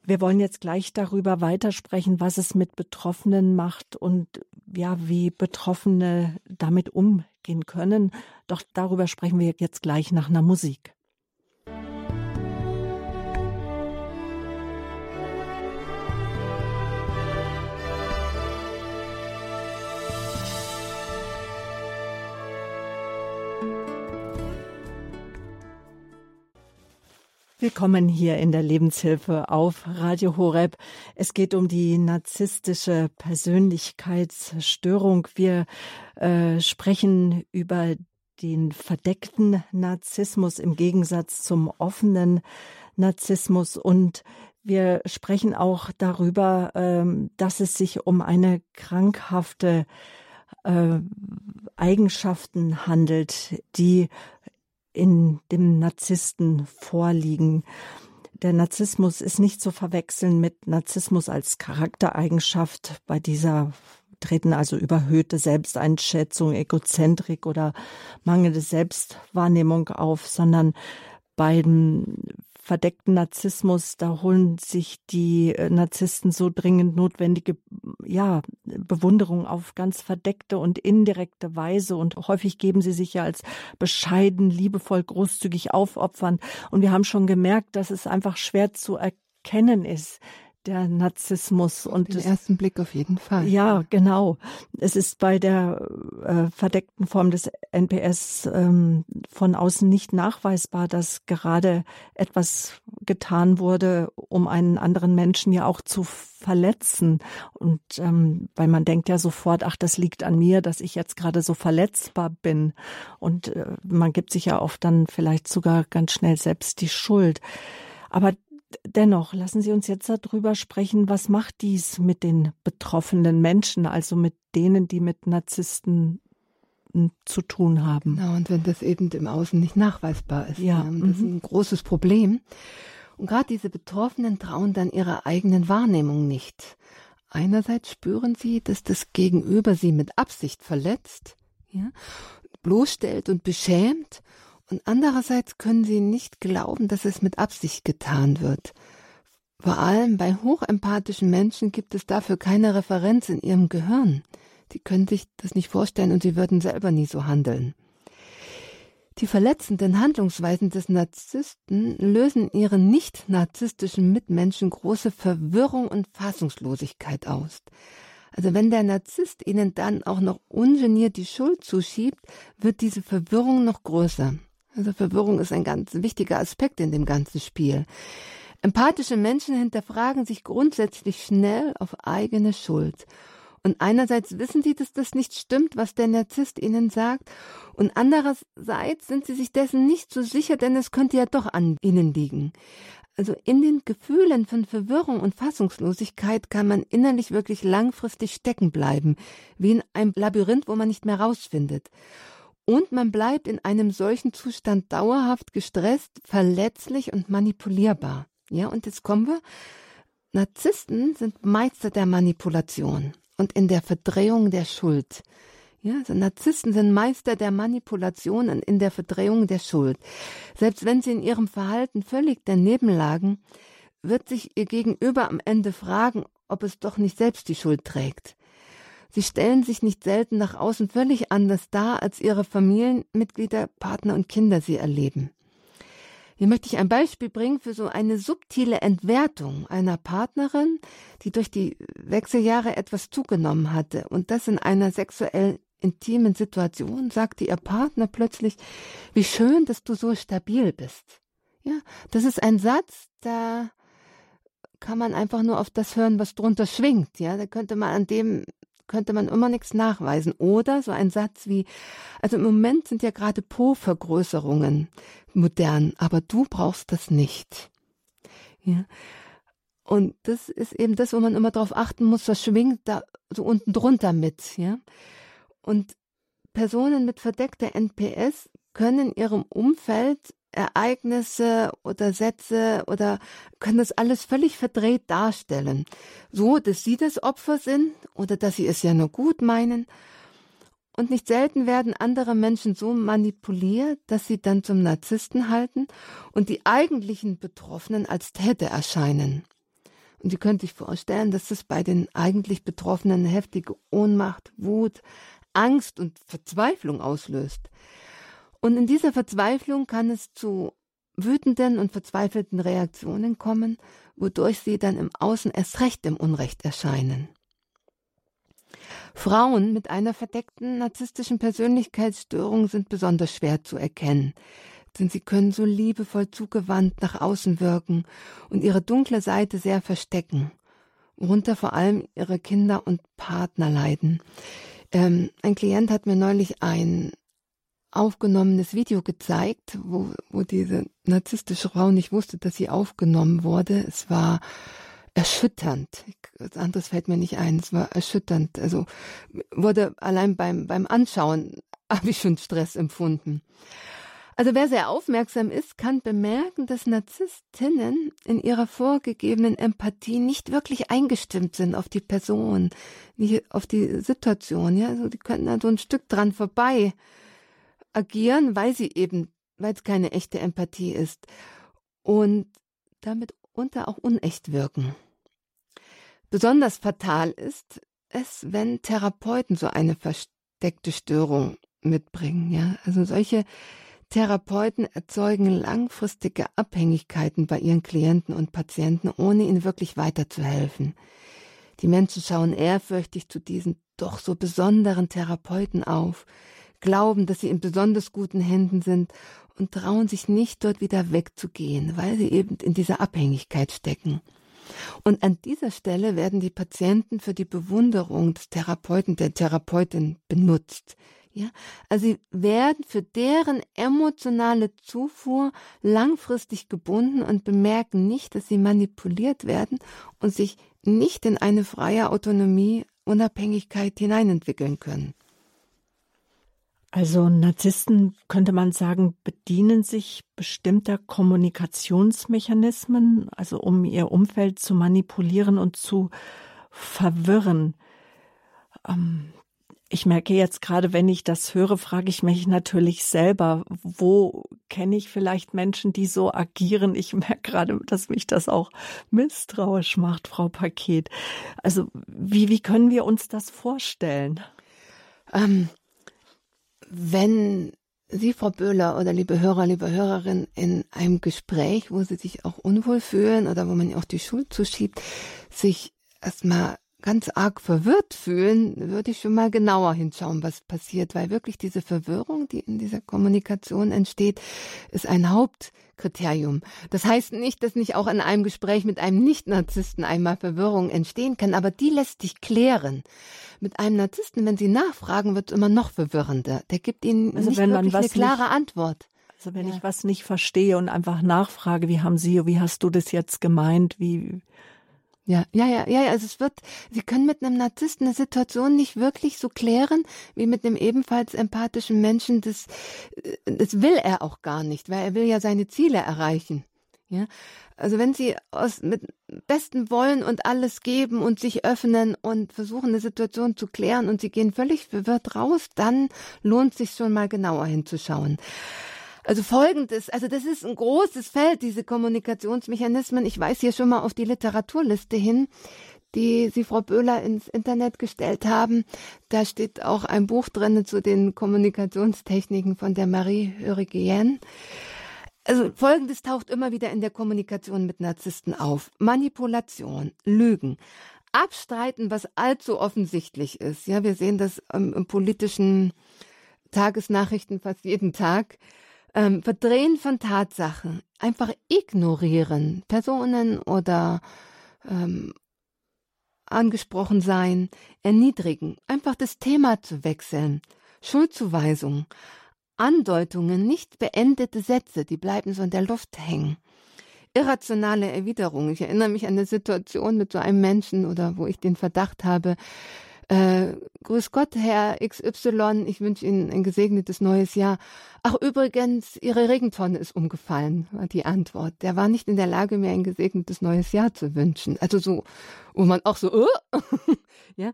Wir wollen jetzt gleich darüber weitersprechen, was es mit Betroffenen macht und ja, wie Betroffene damit umgehen können. Doch darüber sprechen wir jetzt gleich nach einer Musik. Willkommen hier in der Lebenshilfe auf Radio Horeb. Es geht um die narzisstische Persönlichkeitsstörung. Wir äh, sprechen über den verdeckten Narzissmus im Gegensatz zum offenen Narzissmus und wir sprechen auch darüber, ähm, dass es sich um eine krankhafte äh, Eigenschaften handelt, die in dem Narzissten vorliegen. Der Narzissmus ist nicht zu verwechseln mit Narzissmus als Charaktereigenschaft. Bei dieser treten also überhöhte Selbsteinschätzung, Egozentrik oder mangelnde Selbstwahrnehmung auf, sondern beim verdeckten Narzissmus, da holen sich die äh, Narzissten so dringend notwendige ja, Bewunderung auf ganz verdeckte und indirekte Weise. Und häufig geben sie sich ja als bescheiden, liebevoll, großzügig aufopfern. Und wir haben schon gemerkt, dass es einfach schwer zu erkennen ist, der Narzissmus. Auf und den ersten Blick auf jeden Fall. Ja, genau. Es ist bei der äh, verdeckten Form des NPS ähm, von außen nicht nachweisbar, dass gerade etwas getan wurde, um einen anderen Menschen ja auch zu verletzen. Und ähm, weil man denkt ja sofort, ach, das liegt an mir, dass ich jetzt gerade so verletzbar bin. Und äh, man gibt sich ja oft dann vielleicht sogar ganz schnell selbst die Schuld. Aber Dennoch, lassen Sie uns jetzt darüber sprechen, was macht dies mit den betroffenen Menschen, also mit denen, die mit Narzissten hm, zu tun haben. Ja, und wenn das eben im Außen nicht nachweisbar ist. Ja. Das ist mhm. ein großes Problem. Und gerade diese Betroffenen trauen dann ihrer eigenen Wahrnehmung nicht. Einerseits spüren sie, dass das Gegenüber sie mit Absicht verletzt, ja, bloßstellt und beschämt und andererseits können sie nicht glauben, dass es mit Absicht getan wird. Vor allem bei hochempathischen Menschen gibt es dafür keine Referenz in ihrem Gehirn. Die können sich das nicht vorstellen und sie würden selber nie so handeln. Die verletzenden Handlungsweisen des Narzissten lösen ihren nicht narzisstischen Mitmenschen große Verwirrung und Fassungslosigkeit aus. Also wenn der Narzisst ihnen dann auch noch ungeniert die Schuld zuschiebt, wird diese Verwirrung noch größer. Also Verwirrung ist ein ganz wichtiger Aspekt in dem ganzen Spiel. Empathische Menschen hinterfragen sich grundsätzlich schnell auf eigene Schuld. Und einerseits wissen sie, dass das nicht stimmt, was der Narzisst ihnen sagt, und andererseits sind sie sich dessen nicht so sicher, denn es könnte ja doch an ihnen liegen. Also in den Gefühlen von Verwirrung und Fassungslosigkeit kann man innerlich wirklich langfristig stecken bleiben, wie in einem Labyrinth, wo man nicht mehr rausfindet. Und man bleibt in einem solchen Zustand dauerhaft gestresst, verletzlich und manipulierbar. Ja, und jetzt kommen wir. Narzissten sind Meister der Manipulation und in der Verdrehung der Schuld. Ja, also Narzissten sind Meister der Manipulation und in der Verdrehung der Schuld. Selbst wenn sie in ihrem Verhalten völlig daneben lagen, wird sich ihr Gegenüber am Ende fragen, ob es doch nicht selbst die Schuld trägt. Sie stellen sich nicht selten nach außen völlig anders dar, als ihre Familienmitglieder, Partner und Kinder sie erleben. Hier möchte ich ein Beispiel bringen für so eine subtile Entwertung einer Partnerin, die durch die Wechseljahre etwas zugenommen hatte und das in einer sexuell intimen Situation sagte ihr Partner plötzlich, wie schön, dass du so stabil bist. Ja, das ist ein Satz, da kann man einfach nur auf das hören, was drunter schwingt. Ja, da könnte man an dem könnte man immer nichts nachweisen. Oder so ein Satz wie, also im Moment sind ja gerade Po-Vergrößerungen modern, aber du brauchst das nicht. Ja. Und das ist eben das, wo man immer darauf achten muss, das schwingt da so unten drunter mit, ja. Und Personen mit verdeckter NPS können ihrem Umfeld Ereignisse oder Sätze oder können das alles völlig verdreht darstellen. So, dass sie das Opfer sind oder dass sie es ja nur gut meinen. Und nicht selten werden andere Menschen so manipuliert, dass sie dann zum Narzissten halten und die eigentlichen Betroffenen als Täter erscheinen. Und Sie können sich vorstellen, dass das bei den eigentlich Betroffenen heftige Ohnmacht, Wut, Angst und Verzweiflung auslöst. Und in dieser Verzweiflung kann es zu wütenden und verzweifelten Reaktionen kommen, wodurch sie dann im Außen erst recht im Unrecht erscheinen. Frauen mit einer verdeckten narzisstischen Persönlichkeitsstörung sind besonders schwer zu erkennen, denn sie können so liebevoll zugewandt nach außen wirken und ihre dunkle Seite sehr verstecken, worunter vor allem ihre Kinder und Partner leiden. Ähm, ein Klient hat mir neulich ein aufgenommenes Video gezeigt, wo, wo diese narzisstische Frau nicht wusste, dass sie aufgenommen wurde. Es war erschütternd. Was anderes fällt mir nicht ein. Es war erschütternd. Also wurde allein beim, beim Anschauen habe ich schon Stress empfunden. Also wer sehr aufmerksam ist, kann bemerken, dass Narzisstinnen in ihrer vorgegebenen Empathie nicht wirklich eingestimmt sind auf die Person, nicht auf die Situation. Ja, also die können da so ein Stück dran vorbei agieren, weil sie eben, weil es keine echte Empathie ist und damit unter auch unecht wirken. Besonders fatal ist es, wenn Therapeuten so eine versteckte Störung mitbringen. Ja, also solche Therapeuten erzeugen langfristige Abhängigkeiten bei ihren Klienten und Patienten, ohne ihnen wirklich weiterzuhelfen. Die Menschen schauen ehrfürchtig zu diesen doch so besonderen Therapeuten auf, glauben, dass sie in besonders guten Händen sind und trauen sich nicht dort wieder wegzugehen, weil sie eben in dieser Abhängigkeit stecken. Und an dieser Stelle werden die Patienten für die Bewunderung des Therapeuten, der Therapeutin benutzt. Ja, also sie werden für deren emotionale Zufuhr langfristig gebunden und bemerken nicht, dass sie manipuliert werden und sich nicht in eine freie Autonomie, Unabhängigkeit hineinentwickeln können. Also Narzissten, könnte man sagen, bedienen sich bestimmter Kommunikationsmechanismen, also um ihr Umfeld zu manipulieren und zu verwirren. Ähm, ich merke jetzt gerade, wenn ich das höre, frage ich mich natürlich selber, wo kenne ich vielleicht Menschen, die so agieren? Ich merke gerade, dass mich das auch misstrauisch macht, Frau Paket. Also wie, wie können wir uns das vorstellen? Ähm, wenn Sie, Frau Böhler oder liebe Hörer, liebe Hörerin, in einem Gespräch, wo Sie sich auch unwohl fühlen oder wo man auch die Schuld zuschiebt, sich erstmal ganz arg verwirrt fühlen, würde ich schon mal genauer hinschauen, was passiert, weil wirklich diese Verwirrung, die in dieser Kommunikation entsteht, ist ein Hauptkriterium. Das heißt nicht, dass nicht auch in einem Gespräch mit einem Nicht-Narzissten einmal Verwirrung entstehen kann, aber die lässt sich klären. Mit einem Narzissten, wenn Sie nachfragen, wird es immer noch verwirrender. Der gibt Ihnen also nicht wirklich eine klare Antwort. Also wenn ja. ich was nicht verstehe und einfach nachfrage, wie haben Sie, wie hast du das jetzt gemeint, wie ja, ja, ja, ja, also es wird, Sie können mit einem Narzissten eine Situation nicht wirklich so klären, wie mit einem ebenfalls empathischen Menschen. Das, äh, das will er auch gar nicht, weil er will ja seine Ziele erreichen. Ja, also wenn Sie aus, mit bestem Wollen und alles geben und sich öffnen und versuchen, eine Situation zu klären und Sie gehen völlig verwirrt raus, dann lohnt sich schon mal genauer hinzuschauen. Also folgendes, also das ist ein großes Feld, diese Kommunikationsmechanismen. Ich weise hier schon mal auf die Literaturliste hin, die Sie, Frau Böhler, ins Internet gestellt haben. Da steht auch ein Buch drin zu den Kommunikationstechniken von der Marie Hörigien. Also Folgendes taucht immer wieder in der Kommunikation mit Narzissten auf. Manipulation, Lügen, Abstreiten, was allzu offensichtlich ist. Ja, wir sehen das ähm, im politischen Tagesnachrichten fast jeden Tag. Ähm, Verdrehen von Tatsachen, einfach ignorieren, Personen oder ähm, angesprochen sein, erniedrigen, einfach das Thema zu wechseln, Schuldzuweisung, Andeutungen, nicht beendete Sätze, die bleiben so in der Luft hängen. Irrationale Erwiderung. Ich erinnere mich an eine Situation mit so einem Menschen oder wo ich den Verdacht habe, äh, Grüß Gott, Herr XY, ich wünsche Ihnen ein gesegnetes neues Jahr. Ach, übrigens, Ihre Regentonne ist umgefallen, war die Antwort. Der war nicht in der Lage, mir ein gesegnetes neues Jahr zu wünschen. Also so, wo man auch so, uh, ja.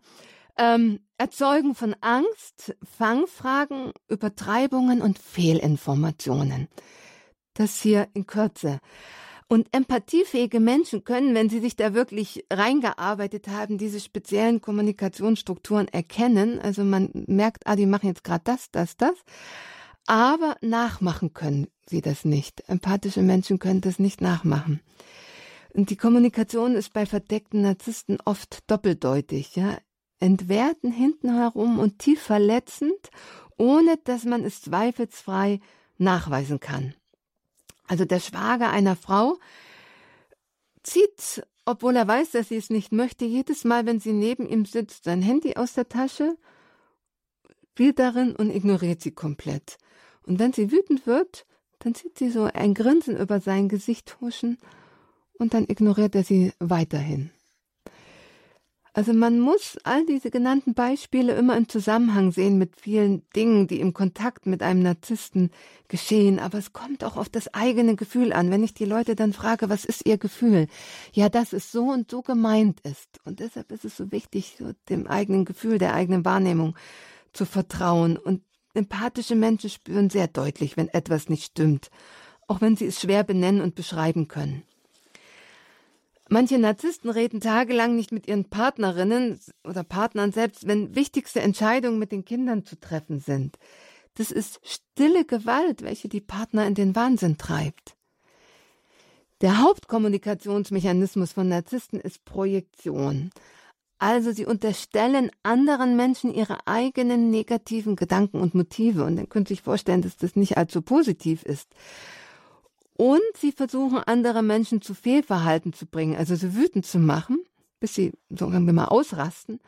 Ähm, Erzeugen von Angst, Fangfragen, Übertreibungen und Fehlinformationen. Das hier in Kürze. Und empathiefähige Menschen können, wenn sie sich da wirklich reingearbeitet haben, diese speziellen Kommunikationsstrukturen erkennen. Also man merkt, ah, die machen jetzt gerade das, das, das. Aber nachmachen können sie das nicht. Empathische Menschen können das nicht nachmachen. Und die Kommunikation ist bei verdeckten Narzissten oft doppeldeutig, ja. Entwerten hinten herum und tief verletzend, ohne dass man es zweifelsfrei nachweisen kann. Also der Schwager einer Frau zieht, obwohl er weiß, dass sie es nicht möchte, jedes Mal, wenn sie neben ihm sitzt, sein Handy aus der Tasche, spielt darin und ignoriert sie komplett. Und wenn sie wütend wird, dann sieht sie so ein Grinsen über sein Gesicht huschen und dann ignoriert er sie weiterhin. Also man muss all diese genannten Beispiele immer im Zusammenhang sehen mit vielen Dingen, die im Kontakt mit einem Narzissten geschehen. Aber es kommt auch auf das eigene Gefühl an. Wenn ich die Leute dann frage, was ist ihr Gefühl? Ja, dass es so und so gemeint ist. Und deshalb ist es so wichtig, so dem eigenen Gefühl, der eigenen Wahrnehmung zu vertrauen. Und empathische Menschen spüren sehr deutlich, wenn etwas nicht stimmt. Auch wenn sie es schwer benennen und beschreiben können. Manche Narzissten reden tagelang nicht mit ihren Partnerinnen oder Partnern selbst, wenn wichtigste Entscheidungen mit den Kindern zu treffen sind. Das ist stille Gewalt, welche die Partner in den Wahnsinn treibt. Der Hauptkommunikationsmechanismus von Narzissten ist Projektion. Also sie unterstellen anderen Menschen ihre eigenen negativen Gedanken und Motive. Und dann können Sie sich vorstellen, dass das nicht allzu positiv ist. Und sie versuchen, andere Menschen zu Fehlverhalten zu bringen, also sie wütend zu machen, bis sie, sagen wir mal, ausrasten,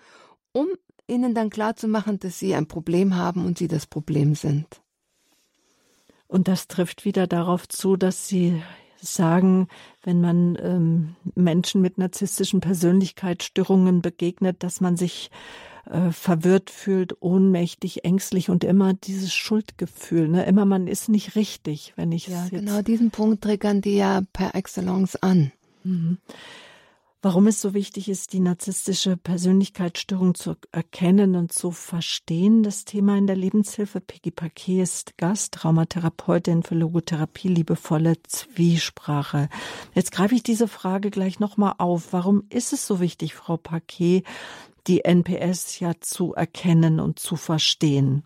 um ihnen dann klarzumachen, dass sie ein Problem haben und sie das Problem sind. Und das trifft wieder darauf zu, dass sie sagen, wenn man ähm, Menschen mit narzisstischen Persönlichkeitsstörungen begegnet, dass man sich äh, verwirrt fühlt, ohnmächtig, ängstlich und immer dieses Schuldgefühl. Ne? Immer man ist nicht richtig, wenn ich ja genau diesen Punkt triggern die ja per Excellence an. Mhm. Warum es so wichtig ist, die narzisstische Persönlichkeitsstörung zu erkennen und zu verstehen, das Thema in der Lebenshilfe. Peggy Paquet ist Gast, Traumatherapeutin für Logotherapie, liebevolle Zwiesprache. Jetzt greife ich diese Frage gleich nochmal auf. Warum ist es so wichtig, Frau Paquet, die NPS ja zu erkennen und zu verstehen.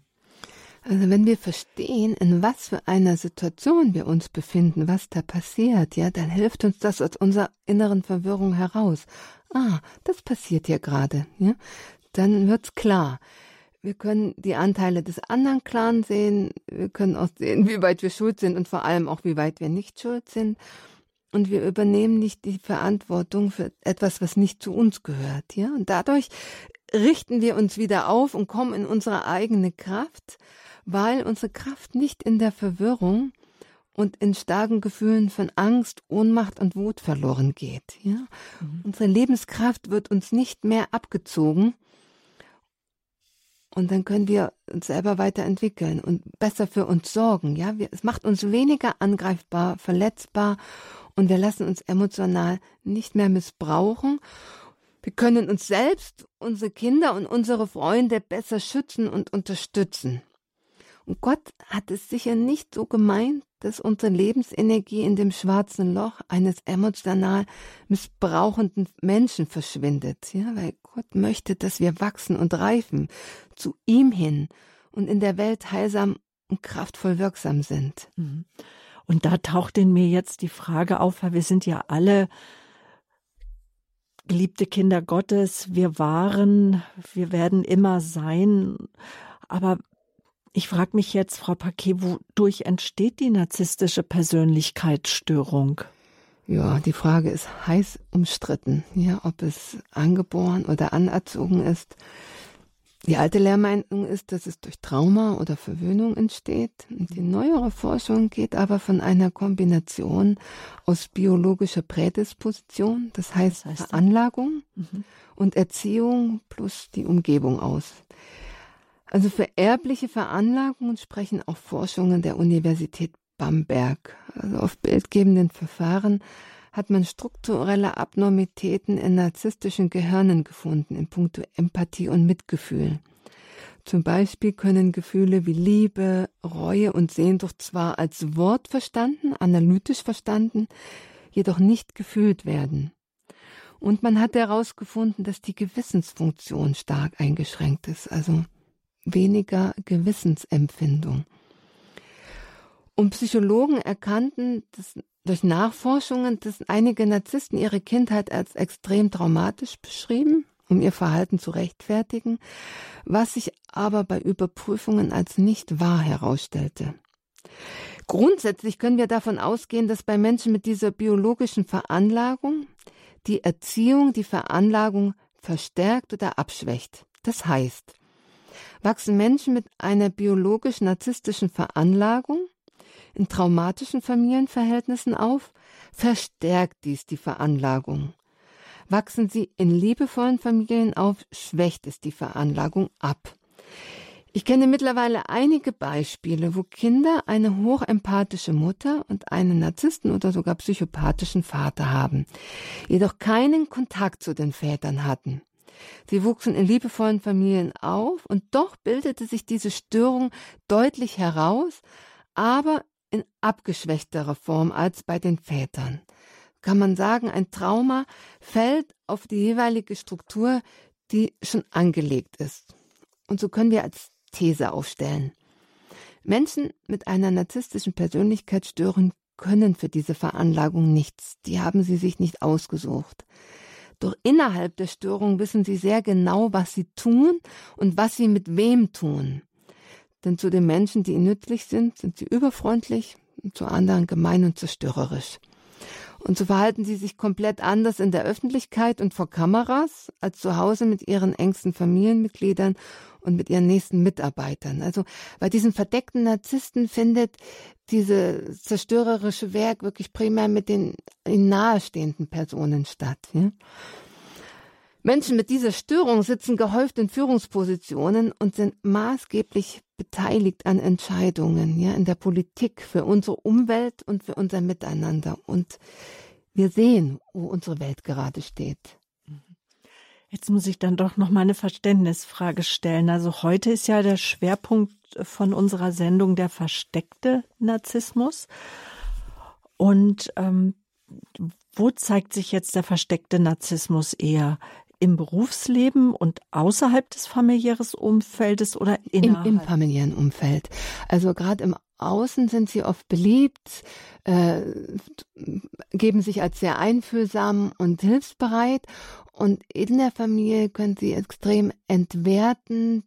Also wenn wir verstehen, in was für einer Situation wir uns befinden, was da passiert, ja, dann hilft uns das aus unserer inneren Verwirrung heraus. Ah, das passiert hier gerade, ja. Dann wird's klar. Wir können die Anteile des anderen Clan sehen, wir können auch sehen, wie weit wir schuld sind und vor allem auch, wie weit wir nicht schuld sind. Und wir übernehmen nicht die Verantwortung für etwas, was nicht zu uns gehört, ja. Und dadurch richten wir uns wieder auf und kommen in unsere eigene Kraft weil unsere Kraft nicht in der Verwirrung und in starken Gefühlen von Angst, Ohnmacht und Wut verloren geht. Ja? Mhm. Unsere Lebenskraft wird uns nicht mehr abgezogen und dann können wir uns selber weiterentwickeln und besser für uns sorgen. Ja, wir, es macht uns weniger angreifbar, verletzbar und wir lassen uns emotional nicht mehr missbrauchen. Wir können uns selbst, unsere Kinder und unsere Freunde besser schützen und unterstützen. Und Gott hat es sicher nicht so gemeint, dass unsere Lebensenergie in dem schwarzen Loch eines emotional missbrauchenden Menschen verschwindet, ja, weil Gott möchte, dass wir wachsen und reifen zu ihm hin und in der Welt heilsam und kraftvoll wirksam sind. Mhm. Und da taucht in mir jetzt die Frage auf, weil wir sind ja alle geliebte Kinder Gottes, wir waren, wir werden immer sein, aber ich frage mich jetzt, Frau Paquet, wodurch entsteht die narzisstische Persönlichkeitsstörung? Ja, die Frage ist heiß umstritten, ja, ob es angeboren oder anerzogen ist. Die alte Lehrmeinung ist, dass es durch Trauma oder Verwöhnung entsteht. Die neuere Forschung geht aber von einer Kombination aus biologischer Prädisposition, das heißt, das heißt Veranlagung mhm. und Erziehung plus die Umgebung aus. Also für erbliche Veranlagungen sprechen auch Forschungen der Universität Bamberg. Also auf bildgebenden Verfahren hat man strukturelle Abnormitäten in narzisstischen Gehirnen gefunden in puncto Empathie und Mitgefühl. Zum Beispiel können Gefühle wie Liebe, Reue und Sehnsucht zwar als Wort verstanden, analytisch verstanden, jedoch nicht gefühlt werden. Und man hat herausgefunden, dass die Gewissensfunktion stark eingeschränkt ist. Also weniger Gewissensempfindung. Und Psychologen erkannten dass durch Nachforschungen, dass einige Narzissten ihre Kindheit als extrem traumatisch beschrieben, um ihr Verhalten zu rechtfertigen, was sich aber bei Überprüfungen als nicht wahr herausstellte. Grundsätzlich können wir davon ausgehen, dass bei Menschen mit dieser biologischen Veranlagung die Erziehung die Veranlagung verstärkt oder abschwächt. Das heißt, wachsen Menschen mit einer biologisch-narzisstischen Veranlagung in traumatischen Familienverhältnissen auf, verstärkt dies die Veranlagung. Wachsen sie in liebevollen Familien auf, schwächt es die Veranlagung ab. Ich kenne mittlerweile einige Beispiele, wo Kinder eine hochempathische Mutter und einen Narzissten oder sogar psychopathischen Vater haben, jedoch keinen Kontakt zu den Vätern hatten. Sie wuchsen in liebevollen Familien auf und doch bildete sich diese Störung deutlich heraus, aber in abgeschwächterer Form als bei den Vätern. Kann man sagen, ein Trauma fällt auf die jeweilige Struktur, die schon angelegt ist. Und so können wir als These aufstellen. Menschen mit einer narzisstischen Persönlichkeitsstörung können für diese Veranlagung nichts. Die haben sie sich nicht ausgesucht. Doch innerhalb der Störung wissen sie sehr genau, was sie tun und was sie mit wem tun. Denn zu den Menschen, die ihnen nützlich sind, sind sie überfreundlich und zu anderen gemein und zerstörerisch. Und so verhalten sie sich komplett anders in der Öffentlichkeit und vor Kameras als zu Hause mit ihren engsten Familienmitgliedern und mit ihren nächsten Mitarbeitern. Also bei diesen verdeckten Narzissten findet diese zerstörerische Werk wirklich primär mit den ihnen nahestehenden Personen statt. Ja? Menschen mit dieser Störung sitzen gehäuft in Führungspositionen und sind maßgeblich beteiligt an Entscheidungen, ja, in der Politik für unsere Umwelt und für unser Miteinander. Und wir sehen, wo unsere Welt gerade steht. Jetzt muss ich dann doch noch mal eine Verständnisfrage stellen. Also heute ist ja der Schwerpunkt von unserer Sendung der versteckte Narzissmus. Und ähm, wo zeigt sich jetzt der versteckte Narzissmus eher? Im Berufsleben und außerhalb des familiären Umfeldes oder innerhalb? Im, im familiären Umfeld. Also gerade im Außen sind sie oft beliebt, äh, geben sich als sehr einfühlsam und hilfsbereit. Und in der Familie können sie extrem entwertend,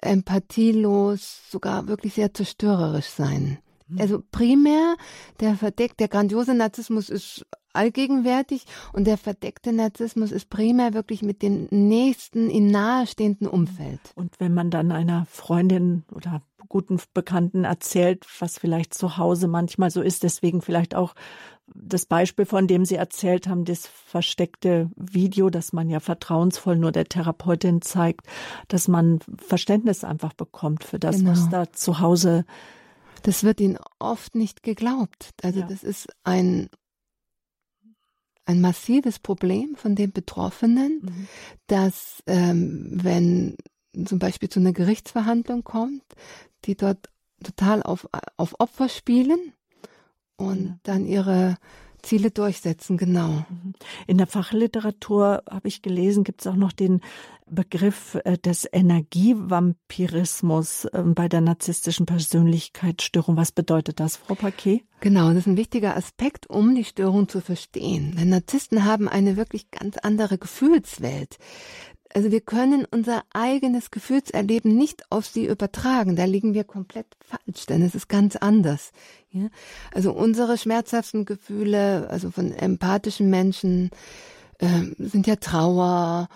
empathielos, sogar wirklich sehr zerstörerisch sein. Mhm. Also primär der verdeckt, der grandiose Narzissmus ist allgegenwärtig und der verdeckte Narzissmus ist primär wirklich mit dem nächsten, ihm nahestehenden Umfeld. Und wenn man dann einer Freundin oder guten Bekannten erzählt, was vielleicht zu Hause manchmal so ist, deswegen vielleicht auch das Beispiel, von dem Sie erzählt haben, das versteckte Video, das man ja vertrauensvoll nur der Therapeutin zeigt, dass man Verständnis einfach bekommt für das, genau. was da zu Hause. Das wird Ihnen oft nicht geglaubt. Also ja. das ist ein ein massives Problem von den Betroffenen, mhm. dass ähm, wenn zum Beispiel zu einer Gerichtsverhandlung kommt, die dort total auf, auf Opfer spielen und ja. dann ihre Ziele durchsetzen, genau. Mhm. In der Fachliteratur habe ich gelesen, gibt es auch noch den Begriff äh, des Energievampirismus ähm, bei der narzisstischen Persönlichkeitsstörung. Was bedeutet das, Frau Paquet? Genau, das ist ein wichtiger Aspekt, um die Störung zu verstehen. Denn Narzissten haben eine wirklich ganz andere Gefühlswelt. Also wir können unser eigenes Gefühlserleben nicht auf sie übertragen. Da liegen wir komplett falsch, denn es ist ganz anders. Ja? Also unsere schmerzhaften Gefühle, also von empathischen Menschen, äh, sind ja Trauer,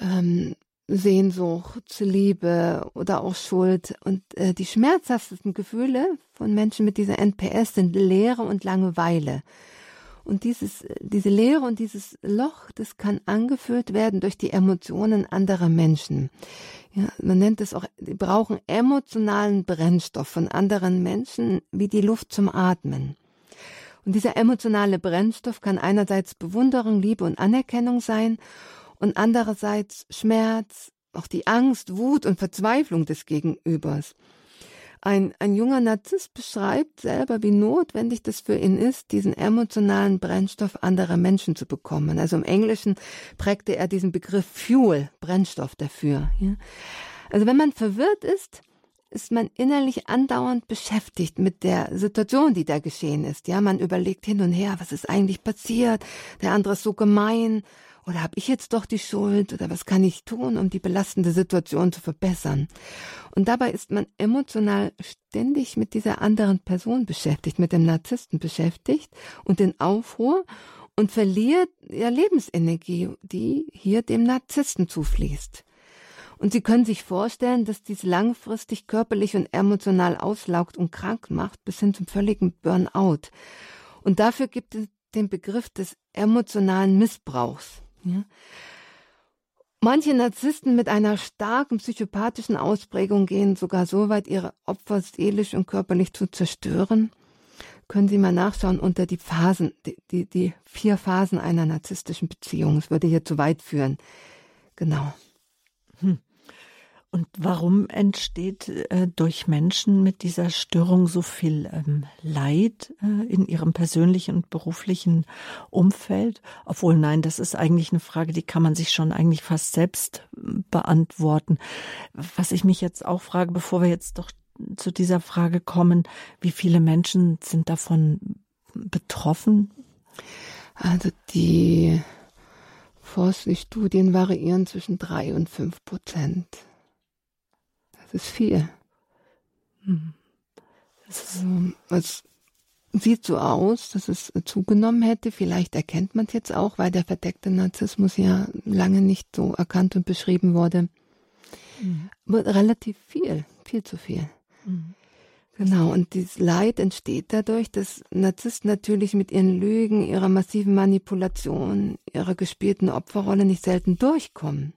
ähm, Sehnsucht, Liebe oder auch Schuld. Und äh, die schmerzhaftesten Gefühle von Menschen mit dieser NPS sind Leere und Langeweile. Und dieses, diese Leere und dieses Loch, das kann angefüllt werden durch die Emotionen anderer Menschen. Ja, man nennt es auch, die brauchen emotionalen Brennstoff von anderen Menschen wie die Luft zum Atmen. Und dieser emotionale Brennstoff kann einerseits Bewunderung, Liebe und Anerkennung sein und andererseits Schmerz, auch die Angst, Wut und Verzweiflung des Gegenübers. Ein, ein junger Narzisst beschreibt selber, wie notwendig das für ihn ist, diesen emotionalen Brennstoff anderer Menschen zu bekommen. Also im Englischen prägte er diesen Begriff Fuel, Brennstoff dafür. Ja. Also wenn man verwirrt ist, ist man innerlich andauernd beschäftigt mit der Situation, die da geschehen ist. Ja, man überlegt hin und her, was ist eigentlich passiert? Der andere ist so gemein oder habe ich jetzt doch die Schuld? Oder was kann ich tun, um die belastende Situation zu verbessern? Und dabei ist man emotional ständig mit dieser anderen Person beschäftigt, mit dem Narzissten beschäftigt und in Aufruhr und verliert ja Lebensenergie, die hier dem Narzissten zufließt. Und Sie können sich vorstellen, dass dies langfristig körperlich und emotional auslaugt und krank macht, bis hin zum völligen Burnout. Und dafür gibt es den Begriff des emotionalen Missbrauchs. Ja. Manche Narzissten mit einer starken psychopathischen Ausprägung gehen sogar so weit, ihre Opfer seelisch und körperlich zu zerstören. Können Sie mal nachschauen unter die Phasen, die, die, die vier Phasen einer narzisstischen Beziehung. Es würde hier zu weit führen. Genau. Hm. Und warum entsteht äh, durch Menschen mit dieser Störung so viel ähm, Leid äh, in ihrem persönlichen und beruflichen Umfeld? Obwohl, nein, das ist eigentlich eine Frage, die kann man sich schon eigentlich fast selbst äh, beantworten. Was ich mich jetzt auch frage, bevor wir jetzt doch zu dieser Frage kommen, wie viele Menschen sind davon betroffen? Also die Forschungsstudien variieren zwischen drei und fünf Prozent. Ist viel. Hm. Es sieht so aus, dass es zugenommen hätte. Vielleicht erkennt man es jetzt auch, weil der verdeckte Narzissmus ja lange nicht so erkannt und beschrieben wurde. Mhm. Aber relativ viel, viel zu viel. Mhm. Genau, und dieses Leid entsteht dadurch, dass Narzissten natürlich mit ihren Lügen, ihrer massiven Manipulation, ihrer gespielten Opferrolle nicht selten durchkommen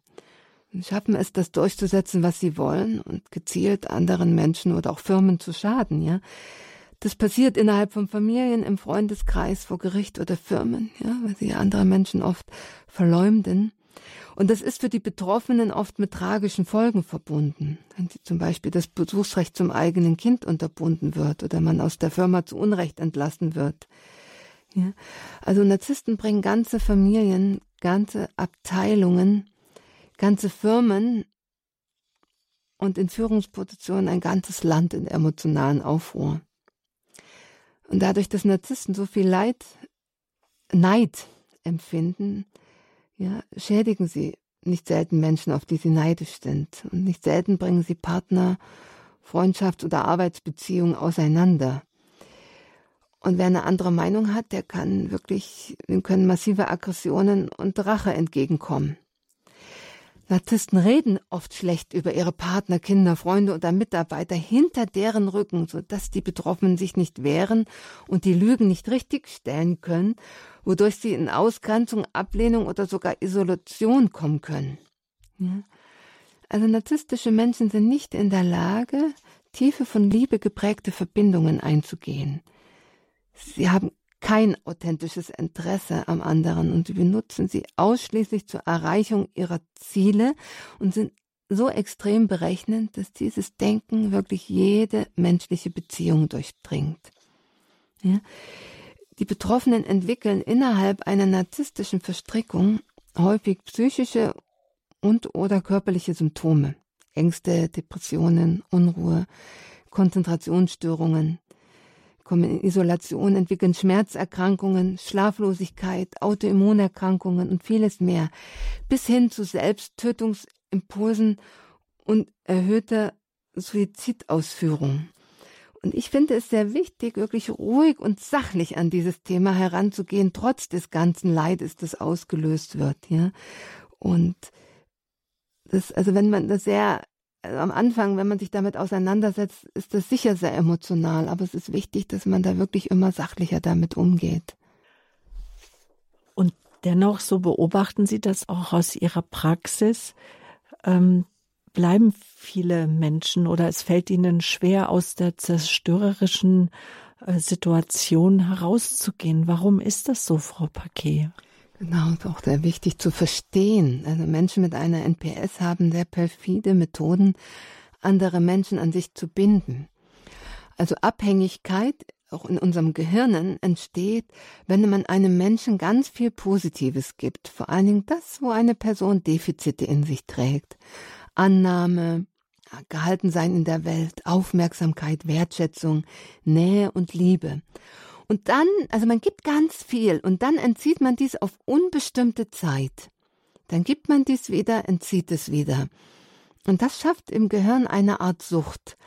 schaffen es, das durchzusetzen, was sie wollen und gezielt anderen Menschen oder auch Firmen zu schaden, ja. Das passiert innerhalb von Familien, im Freundeskreis, vor Gericht oder Firmen, ja, weil sie andere Menschen oft verleumden. Und das ist für die Betroffenen oft mit tragischen Folgen verbunden. Wenn zum Beispiel das Besuchsrecht zum eigenen Kind unterbunden wird oder man aus der Firma zu Unrecht entlassen wird. Ja. Also Narzissten bringen ganze Familien, ganze Abteilungen ganze Firmen und in Führungspositionen ein ganzes Land in emotionalen Aufruhr. Und dadurch, dass Narzissten so viel Leid, Neid empfinden, ja, schädigen sie nicht selten Menschen, auf die sie neidisch sind. Und nicht selten bringen sie Partner, Freundschafts- oder Arbeitsbeziehungen auseinander. Und wer eine andere Meinung hat, der kann wirklich, dem können massive Aggressionen und Rache entgegenkommen. Narzissten reden oft schlecht über ihre Partner, Kinder, Freunde oder Mitarbeiter hinter deren Rücken, sodass die Betroffenen sich nicht wehren und die Lügen nicht richtigstellen können, wodurch sie in Ausgrenzung, Ablehnung oder sogar Isolation kommen können. Also narzisstische Menschen sind nicht in der Lage, tiefe von Liebe geprägte Verbindungen einzugehen. Sie haben kein authentisches Interesse am anderen und sie benutzen sie ausschließlich zur Erreichung ihrer Ziele und sind so extrem berechnend, dass dieses Denken wirklich jede menschliche Beziehung durchdringt. Ja? Die Betroffenen entwickeln innerhalb einer narzisstischen Verstrickung häufig psychische und oder körperliche Symptome. Ängste, Depressionen, Unruhe, Konzentrationsstörungen, kommen in Isolation, entwickeln Schmerzerkrankungen, Schlaflosigkeit, Autoimmunerkrankungen und vieles mehr, bis hin zu Selbsttötungsimpulsen und erhöhter Suizidausführung. Und ich finde es sehr wichtig, wirklich ruhig und sachlich an dieses Thema heranzugehen, trotz des ganzen Leides, das ausgelöst wird, ja. Und das, also wenn man das sehr also am Anfang, wenn man sich damit auseinandersetzt, ist das sicher sehr emotional, aber es ist wichtig, dass man da wirklich immer sachlicher damit umgeht. Und dennoch, so beobachten Sie das auch aus Ihrer Praxis, ähm, bleiben viele Menschen oder es fällt ihnen schwer, aus der zerstörerischen äh, Situation herauszugehen. Warum ist das so, Frau Paquet? Genau, ist auch sehr wichtig zu verstehen. Also Menschen mit einer NPS haben sehr perfide Methoden, andere Menschen an sich zu binden. Also Abhängigkeit auch in unserem Gehirnen entsteht, wenn man einem Menschen ganz viel Positives gibt. Vor allen Dingen das, wo eine Person Defizite in sich trägt. Annahme, Gehaltensein in der Welt, Aufmerksamkeit, Wertschätzung, Nähe und Liebe. Und dann, also man gibt ganz viel und dann entzieht man dies auf unbestimmte Zeit. Dann gibt man dies wieder, entzieht es wieder. Und das schafft im Gehirn eine Art Sucht.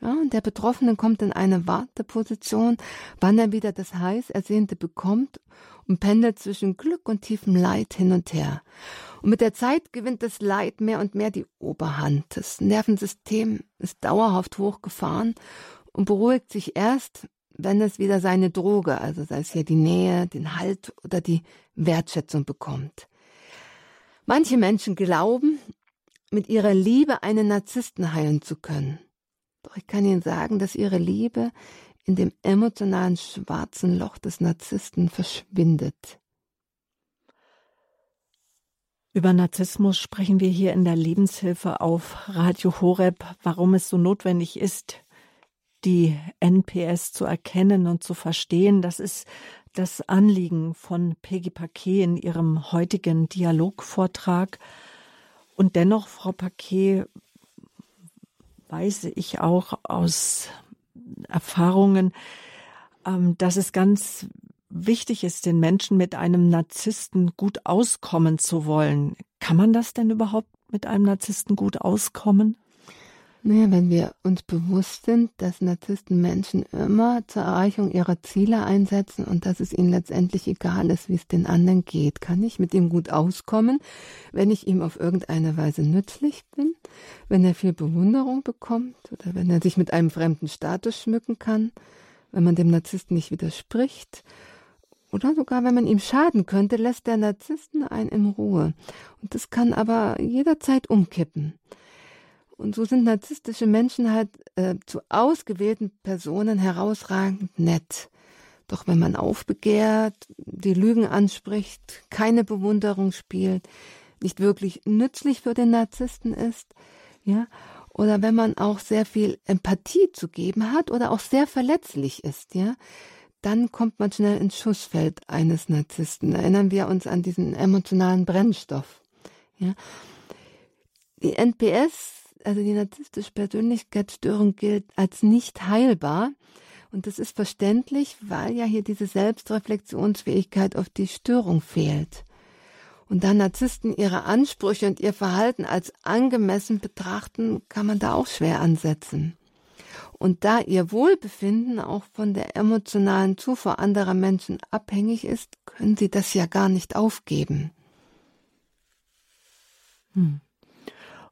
Ja, und der Betroffene kommt in eine Warteposition, wann er wieder das heiß Ersehnte bekommt und pendelt zwischen Glück und tiefem Leid hin und her. Und mit der Zeit gewinnt das Leid mehr und mehr die Oberhand. Das Nervensystem ist dauerhaft hochgefahren und beruhigt sich erst, wenn es wieder seine Droge, also sei es hier die Nähe, den Halt oder die Wertschätzung bekommt. Manche Menschen glauben, mit ihrer Liebe einen Narzissten heilen zu können. Doch ich kann Ihnen sagen, dass Ihre Liebe in dem emotionalen schwarzen Loch des Narzissten verschwindet. Über Narzissmus sprechen wir hier in der Lebenshilfe auf Radio Horeb, warum es so notwendig ist, die NPS zu erkennen und zu verstehen. Das ist das Anliegen von Peggy Paquet in ihrem heutigen Dialogvortrag. Und dennoch, Frau Paquet, weiß ich auch aus Erfahrungen, ähm, dass es ganz wichtig ist, den Menschen mit einem Narzissten gut auskommen zu wollen. Kann man das denn überhaupt mit einem Narzissten gut auskommen? Naja, wenn wir uns bewusst sind, dass Narzissten Menschen immer zur Erreichung ihrer Ziele einsetzen und dass es ihnen letztendlich egal ist, wie es den anderen geht, kann ich mit ihm gut auskommen, wenn ich ihm auf irgendeine Weise nützlich bin, wenn er viel Bewunderung bekommt oder wenn er sich mit einem fremden Status schmücken kann, wenn man dem Narzissten nicht widerspricht oder sogar wenn man ihm schaden könnte, lässt der Narzissten einen in Ruhe. Und das kann aber jederzeit umkippen. Und so sind narzisstische Menschen halt äh, zu ausgewählten Personen herausragend nett. Doch wenn man aufbegehrt, die Lügen anspricht, keine Bewunderung spielt, nicht wirklich nützlich für den Narzissten ist, ja, oder wenn man auch sehr viel Empathie zu geben hat oder auch sehr verletzlich ist, ja, dann kommt man schnell ins Schussfeld eines Narzissten. Erinnern wir uns an diesen emotionalen Brennstoff, ja. Die NPS, also die narzisstische Persönlichkeitsstörung, gilt als nicht heilbar. Und das ist verständlich, weil ja hier diese Selbstreflexionsfähigkeit auf die Störung fehlt. Und da Narzissten ihre Ansprüche und ihr Verhalten als angemessen betrachten, kann man da auch schwer ansetzen. Und da ihr Wohlbefinden auch von der emotionalen Zufuhr anderer Menschen abhängig ist, können sie das ja gar nicht aufgeben. Hm.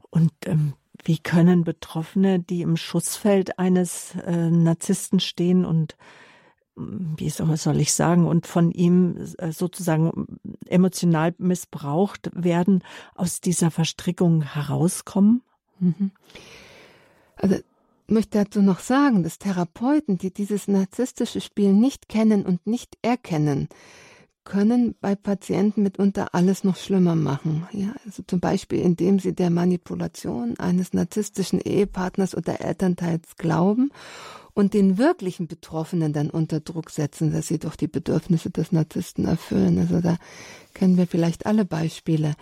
Und ähm, wie können Betroffene, die im Schussfeld eines äh, Narzissten stehen und hm, wie soll ich sagen, und von ihm äh, sozusagen emotional missbraucht werden, aus dieser Verstrickung herauskommen? Mhm. Also ich möchte dazu noch sagen, dass Therapeuten, die dieses narzisstische Spiel nicht kennen und nicht erkennen, können bei Patienten mitunter alles noch schlimmer machen. Ja, also zum Beispiel, indem sie der Manipulation eines narzisstischen Ehepartners oder Elternteils glauben und den wirklichen Betroffenen dann unter Druck setzen, dass sie doch die Bedürfnisse des Narzissten erfüllen. Also da kennen wir vielleicht alle Beispiele.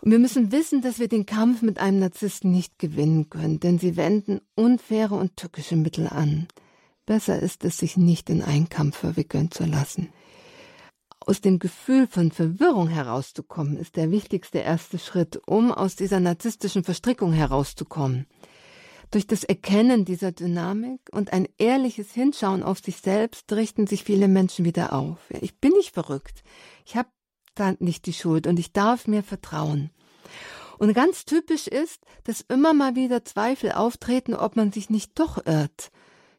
Und wir müssen wissen, dass wir den Kampf mit einem Narzissten nicht gewinnen können, denn sie wenden unfaire und tückische Mittel an. Besser ist es, sich nicht in einen Kampf verwickeln zu lassen. Aus dem Gefühl von Verwirrung herauszukommen, ist der wichtigste erste Schritt, um aus dieser narzisstischen Verstrickung herauszukommen. Durch das Erkennen dieser Dynamik und ein ehrliches Hinschauen auf sich selbst richten sich viele Menschen wieder auf. Ich bin nicht verrückt. Ich habe da nicht die Schuld und ich darf mir vertrauen. Und ganz typisch ist, dass immer mal wieder Zweifel auftreten, ob man sich nicht doch irrt.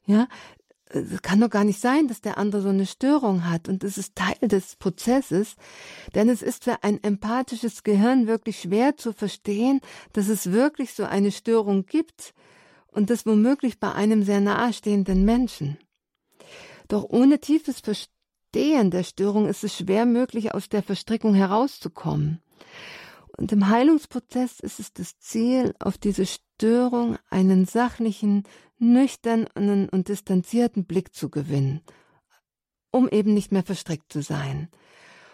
Ja, es kann doch gar nicht sein, dass der andere so eine Störung hat. Und das ist Teil des Prozesses. Denn es ist für ein empathisches Gehirn wirklich schwer zu verstehen, dass es wirklich so eine Störung gibt. Und das womöglich bei einem sehr nahestehenden Menschen. Doch ohne tiefes Verstehen der Störung ist es schwer möglich, aus der Verstrickung herauszukommen. Und im Heilungsprozess ist es das Ziel, auf diese Störung einen sachlichen, nüchternen und distanzierten Blick zu gewinnen, um eben nicht mehr verstrickt zu sein.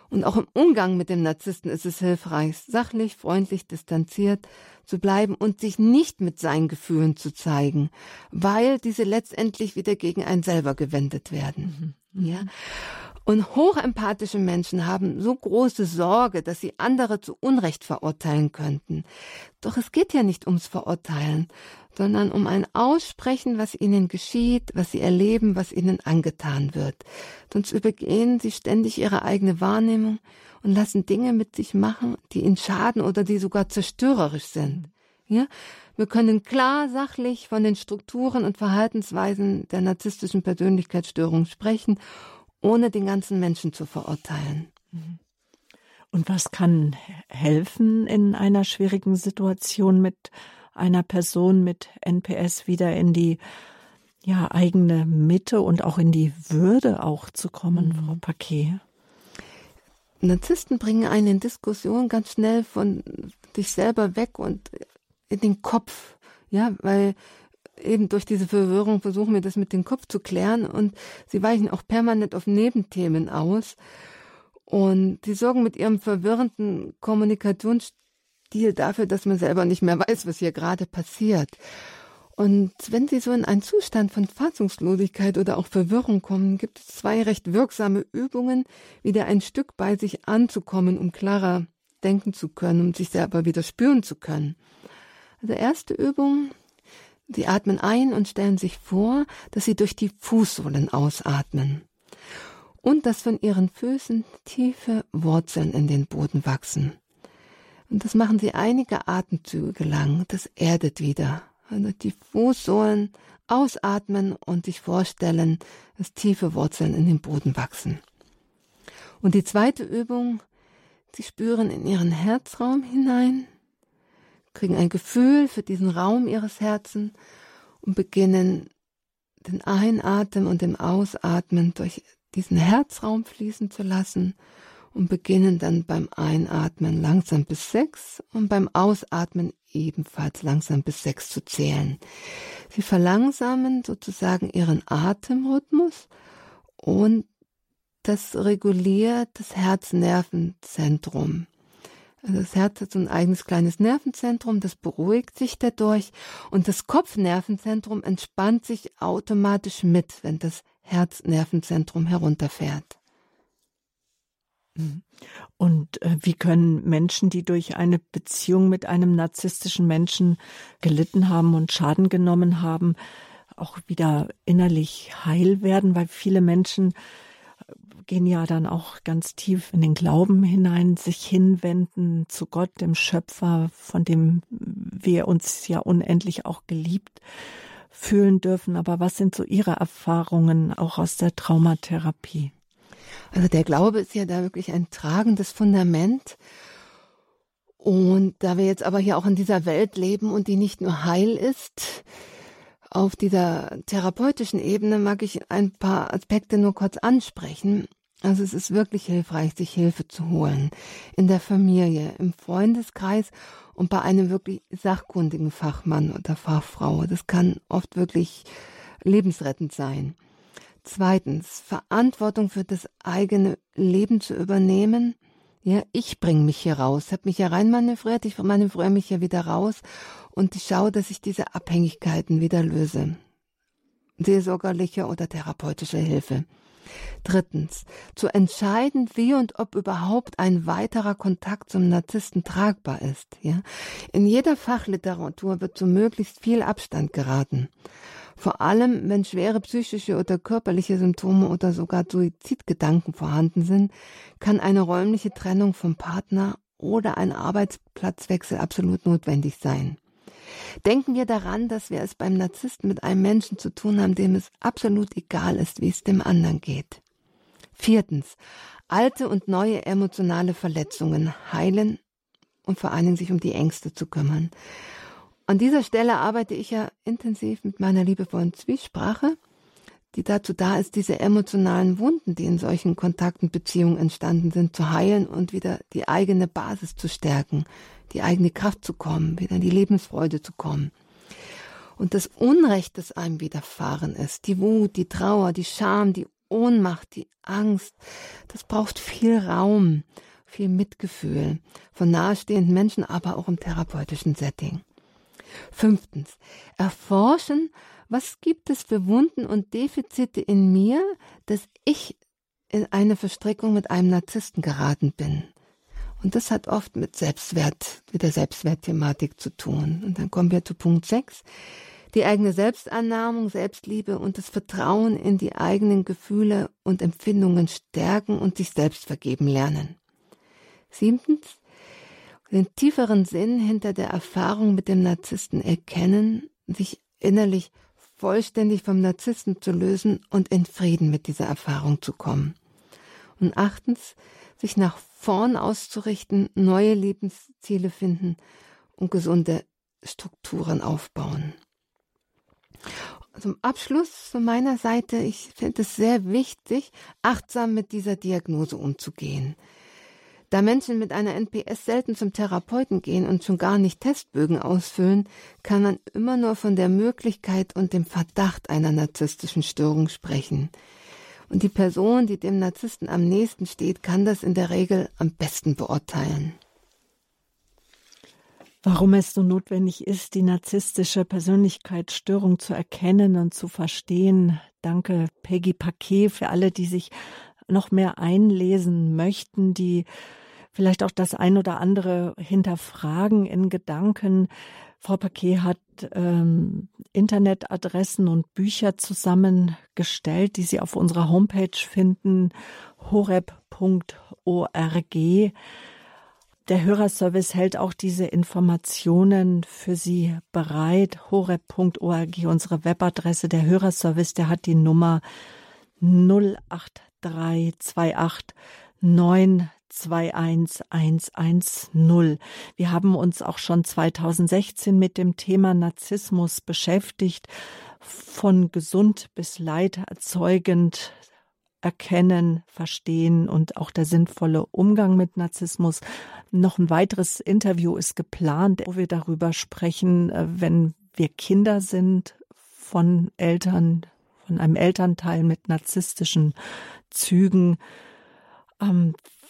Und auch im Umgang mit dem Narzissten ist es hilfreich, sachlich, freundlich, distanziert zu bleiben und sich nicht mit seinen Gefühlen zu zeigen, weil diese letztendlich wieder gegen einen selber gewendet werden. Mhm. Ja. Und hochempathische Menschen haben so große Sorge, dass sie andere zu Unrecht verurteilen könnten. Doch es geht ja nicht ums Verurteilen, sondern um ein Aussprechen, was ihnen geschieht, was sie erleben, was ihnen angetan wird. Sonst übergehen sie ständig ihre eigene Wahrnehmung und lassen Dinge mit sich machen, die ihnen schaden oder die sogar zerstörerisch sind. Ja? Wir können klar sachlich von den Strukturen und Verhaltensweisen der narzisstischen Persönlichkeitsstörung sprechen ohne den ganzen Menschen zu verurteilen. Mhm. Und was kann helfen in einer schwierigen Situation mit einer Person mit NPS wieder in die ja, eigene Mitte und auch in die Würde auch zu kommen, mhm. Frau Paquet? Narzissten bringen einen in Diskussion ganz schnell von sich selber weg und in den Kopf. Ja, weil eben durch diese Verwirrung versuchen wir das mit dem Kopf zu klären und sie weichen auch permanent auf Nebenthemen aus und sie sorgen mit ihrem verwirrenden Kommunikationsstil dafür, dass man selber nicht mehr weiß, was hier gerade passiert. Und wenn Sie so in einen Zustand von Fassungslosigkeit oder auch Verwirrung kommen, gibt es zwei recht wirksame Übungen, wieder ein Stück bei sich anzukommen, um klarer denken zu können, um sich selber wieder spüren zu können. Also erste Übung, Sie atmen ein und stellen sich vor, dass Sie durch die Fußsohlen ausatmen und dass von Ihren Füßen tiefe Wurzeln in den Boden wachsen. Und das machen Sie einige Atemzüge lang. Das erdet wieder. Also die Fußsohlen ausatmen und sich vorstellen, dass tiefe Wurzeln in den Boden wachsen. Und die zweite Übung, Sie spüren in Ihren Herzraum hinein kriegen ein Gefühl für diesen Raum ihres Herzens und beginnen den Einatmen und den Ausatmen durch diesen Herzraum fließen zu lassen und beginnen dann beim Einatmen langsam bis sechs und beim Ausatmen ebenfalls langsam bis sechs zu zählen. Sie verlangsamen sozusagen ihren Atemrhythmus und das reguliert das Herznervenzentrum. Also das Herz hat so ein eigenes kleines Nervenzentrum, das beruhigt sich dadurch und das Kopfnervenzentrum entspannt sich automatisch mit, wenn das Herznervenzentrum herunterfährt. Mhm. Und äh, wie können Menschen, die durch eine Beziehung mit einem narzisstischen Menschen gelitten haben und Schaden genommen haben, auch wieder innerlich heil werden? Weil viele Menschen gehen ja dann auch ganz tief in den Glauben hinein, sich hinwenden zu Gott, dem Schöpfer, von dem wir uns ja unendlich auch geliebt fühlen dürfen. Aber was sind so Ihre Erfahrungen auch aus der Traumatherapie? Also der Glaube ist ja da wirklich ein tragendes Fundament. Und da wir jetzt aber hier auch in dieser Welt leben und die nicht nur heil ist, auf dieser therapeutischen Ebene mag ich ein paar Aspekte nur kurz ansprechen. Also es ist wirklich hilfreich, sich Hilfe zu holen. In der Familie, im Freundeskreis und bei einem wirklich sachkundigen Fachmann oder Fachfrau. Das kann oft wirklich lebensrettend sein. Zweitens, Verantwortung für das eigene Leben zu übernehmen. Ja, ich bringe mich hier raus, habe mich hier reinmanövriert, ich manövriere mich hier wieder raus und ich schaue, dass ich diese Abhängigkeiten wieder löse. Seelsorgerliche oder therapeutische Hilfe. Drittens, zu entscheiden, wie und ob überhaupt ein weiterer Kontakt zum Narzissten tragbar ist. Ja? In jeder Fachliteratur wird zu möglichst viel Abstand geraten. Vor allem, wenn schwere psychische oder körperliche Symptome oder sogar Suizidgedanken vorhanden sind, kann eine räumliche Trennung vom Partner oder ein Arbeitsplatzwechsel absolut notwendig sein. Denken wir daran, dass wir es beim Narzissten mit einem Menschen zu tun haben, dem es absolut egal ist, wie es dem anderen geht. Viertens. Alte und neue emotionale Verletzungen heilen und vor allen Dingen sich um die Ängste zu kümmern. An dieser Stelle arbeite ich ja intensiv mit meiner liebevollen Zwiesprache, die dazu da ist, diese emotionalen Wunden, die in solchen Kontakten, Beziehungen entstanden sind, zu heilen und wieder die eigene Basis zu stärken, die eigene Kraft zu kommen, wieder in die Lebensfreude zu kommen. Und das Unrecht, das einem widerfahren ist, die Wut, die Trauer, die Scham, die Ohnmacht, die Angst, das braucht viel Raum, viel Mitgefühl von nahestehenden Menschen, aber auch im therapeutischen Setting. Fünftens, erforschen, was gibt es für Wunden und Defizite in mir, dass ich in eine Verstrickung mit einem Narzissten geraten bin. Und das hat oft mit Selbstwert, mit der Selbstwertthematik zu tun. Und dann kommen wir zu Punkt 6. Die eigene Selbstannahmung, Selbstliebe und das Vertrauen in die eigenen Gefühle und Empfindungen stärken und sich selbst vergeben lernen. Siebtens, den tieferen Sinn hinter der Erfahrung mit dem Narzissten erkennen, sich innerlich vollständig vom Narzissten zu lösen und in Frieden mit dieser Erfahrung zu kommen. Und achtens, sich nach vorn auszurichten, neue Lebensziele finden und gesunde Strukturen aufbauen. Zum Abschluss von meiner Seite, ich finde es sehr wichtig, achtsam mit dieser Diagnose umzugehen. Da Menschen mit einer NPS selten zum Therapeuten gehen und schon gar nicht Testbögen ausfüllen, kann man immer nur von der Möglichkeit und dem Verdacht einer narzisstischen Störung sprechen. Und die Person, die dem Narzissten am nächsten steht, kann das in der Regel am besten beurteilen. Warum es so notwendig ist, die narzisstische Persönlichkeitsstörung zu erkennen und zu verstehen. Danke, Peggy Paquet, für alle, die sich noch mehr einlesen möchten, die vielleicht auch das ein oder andere hinterfragen in Gedanken. Frau Paquet hat ähm, Internetadressen und Bücher zusammengestellt, die Sie auf unserer Homepage finden, horeb.org. Der Hörerservice hält auch diese Informationen für Sie bereit. horeb.org, unsere Webadresse. Der Hörerservice, der hat die Nummer 08328 9 21110. Wir haben uns auch schon 2016 mit dem Thema Narzissmus beschäftigt, von gesund bis leiderzeugend erkennen, verstehen und auch der sinnvolle Umgang mit Narzissmus. Noch ein weiteres Interview ist geplant, wo wir darüber sprechen, äh, wenn wir Kinder sind von Eltern, von einem Elternteil mit narzisstischen Zügen.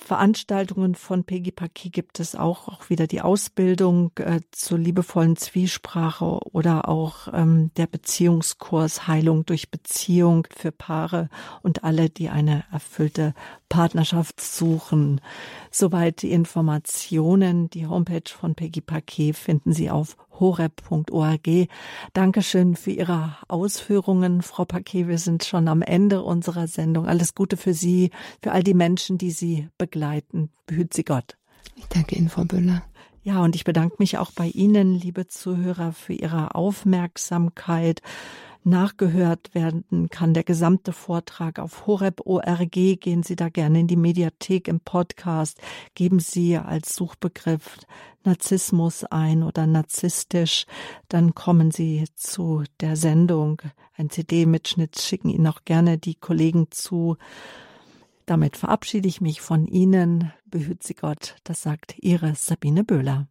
Veranstaltungen von Peggy Paki gibt es auch, auch wieder die Ausbildung äh, zur liebevollen Zwiesprache oder auch ähm, der Beziehungskurs Heilung durch Beziehung für Paare und alle, die eine erfüllte Partnerschaft suchen. Soweit die Informationen. Die Homepage von Peggy Paquet finden Sie auf horeb.org. Dankeschön für Ihre Ausführungen, Frau Paquet. Wir sind schon am Ende unserer Sendung. Alles Gute für Sie, für all die Menschen, die Sie begleiten. Behüt Sie Gott. Ich danke Ihnen, Frau Büller. Ja, und ich bedanke mich auch bei Ihnen, liebe Zuhörer, für Ihre Aufmerksamkeit. Nachgehört werden kann der gesamte Vortrag auf horeb.org. Gehen Sie da gerne in die Mediathek im Podcast. Geben Sie als Suchbegriff Narzissmus ein oder narzisstisch. Dann kommen Sie zu der Sendung. Ein CD-Mitschnitt schicken Ihnen auch gerne die Kollegen zu. Damit verabschiede ich mich von Ihnen. Behüt Sie Gott, das sagt Ihre Sabine Böhler.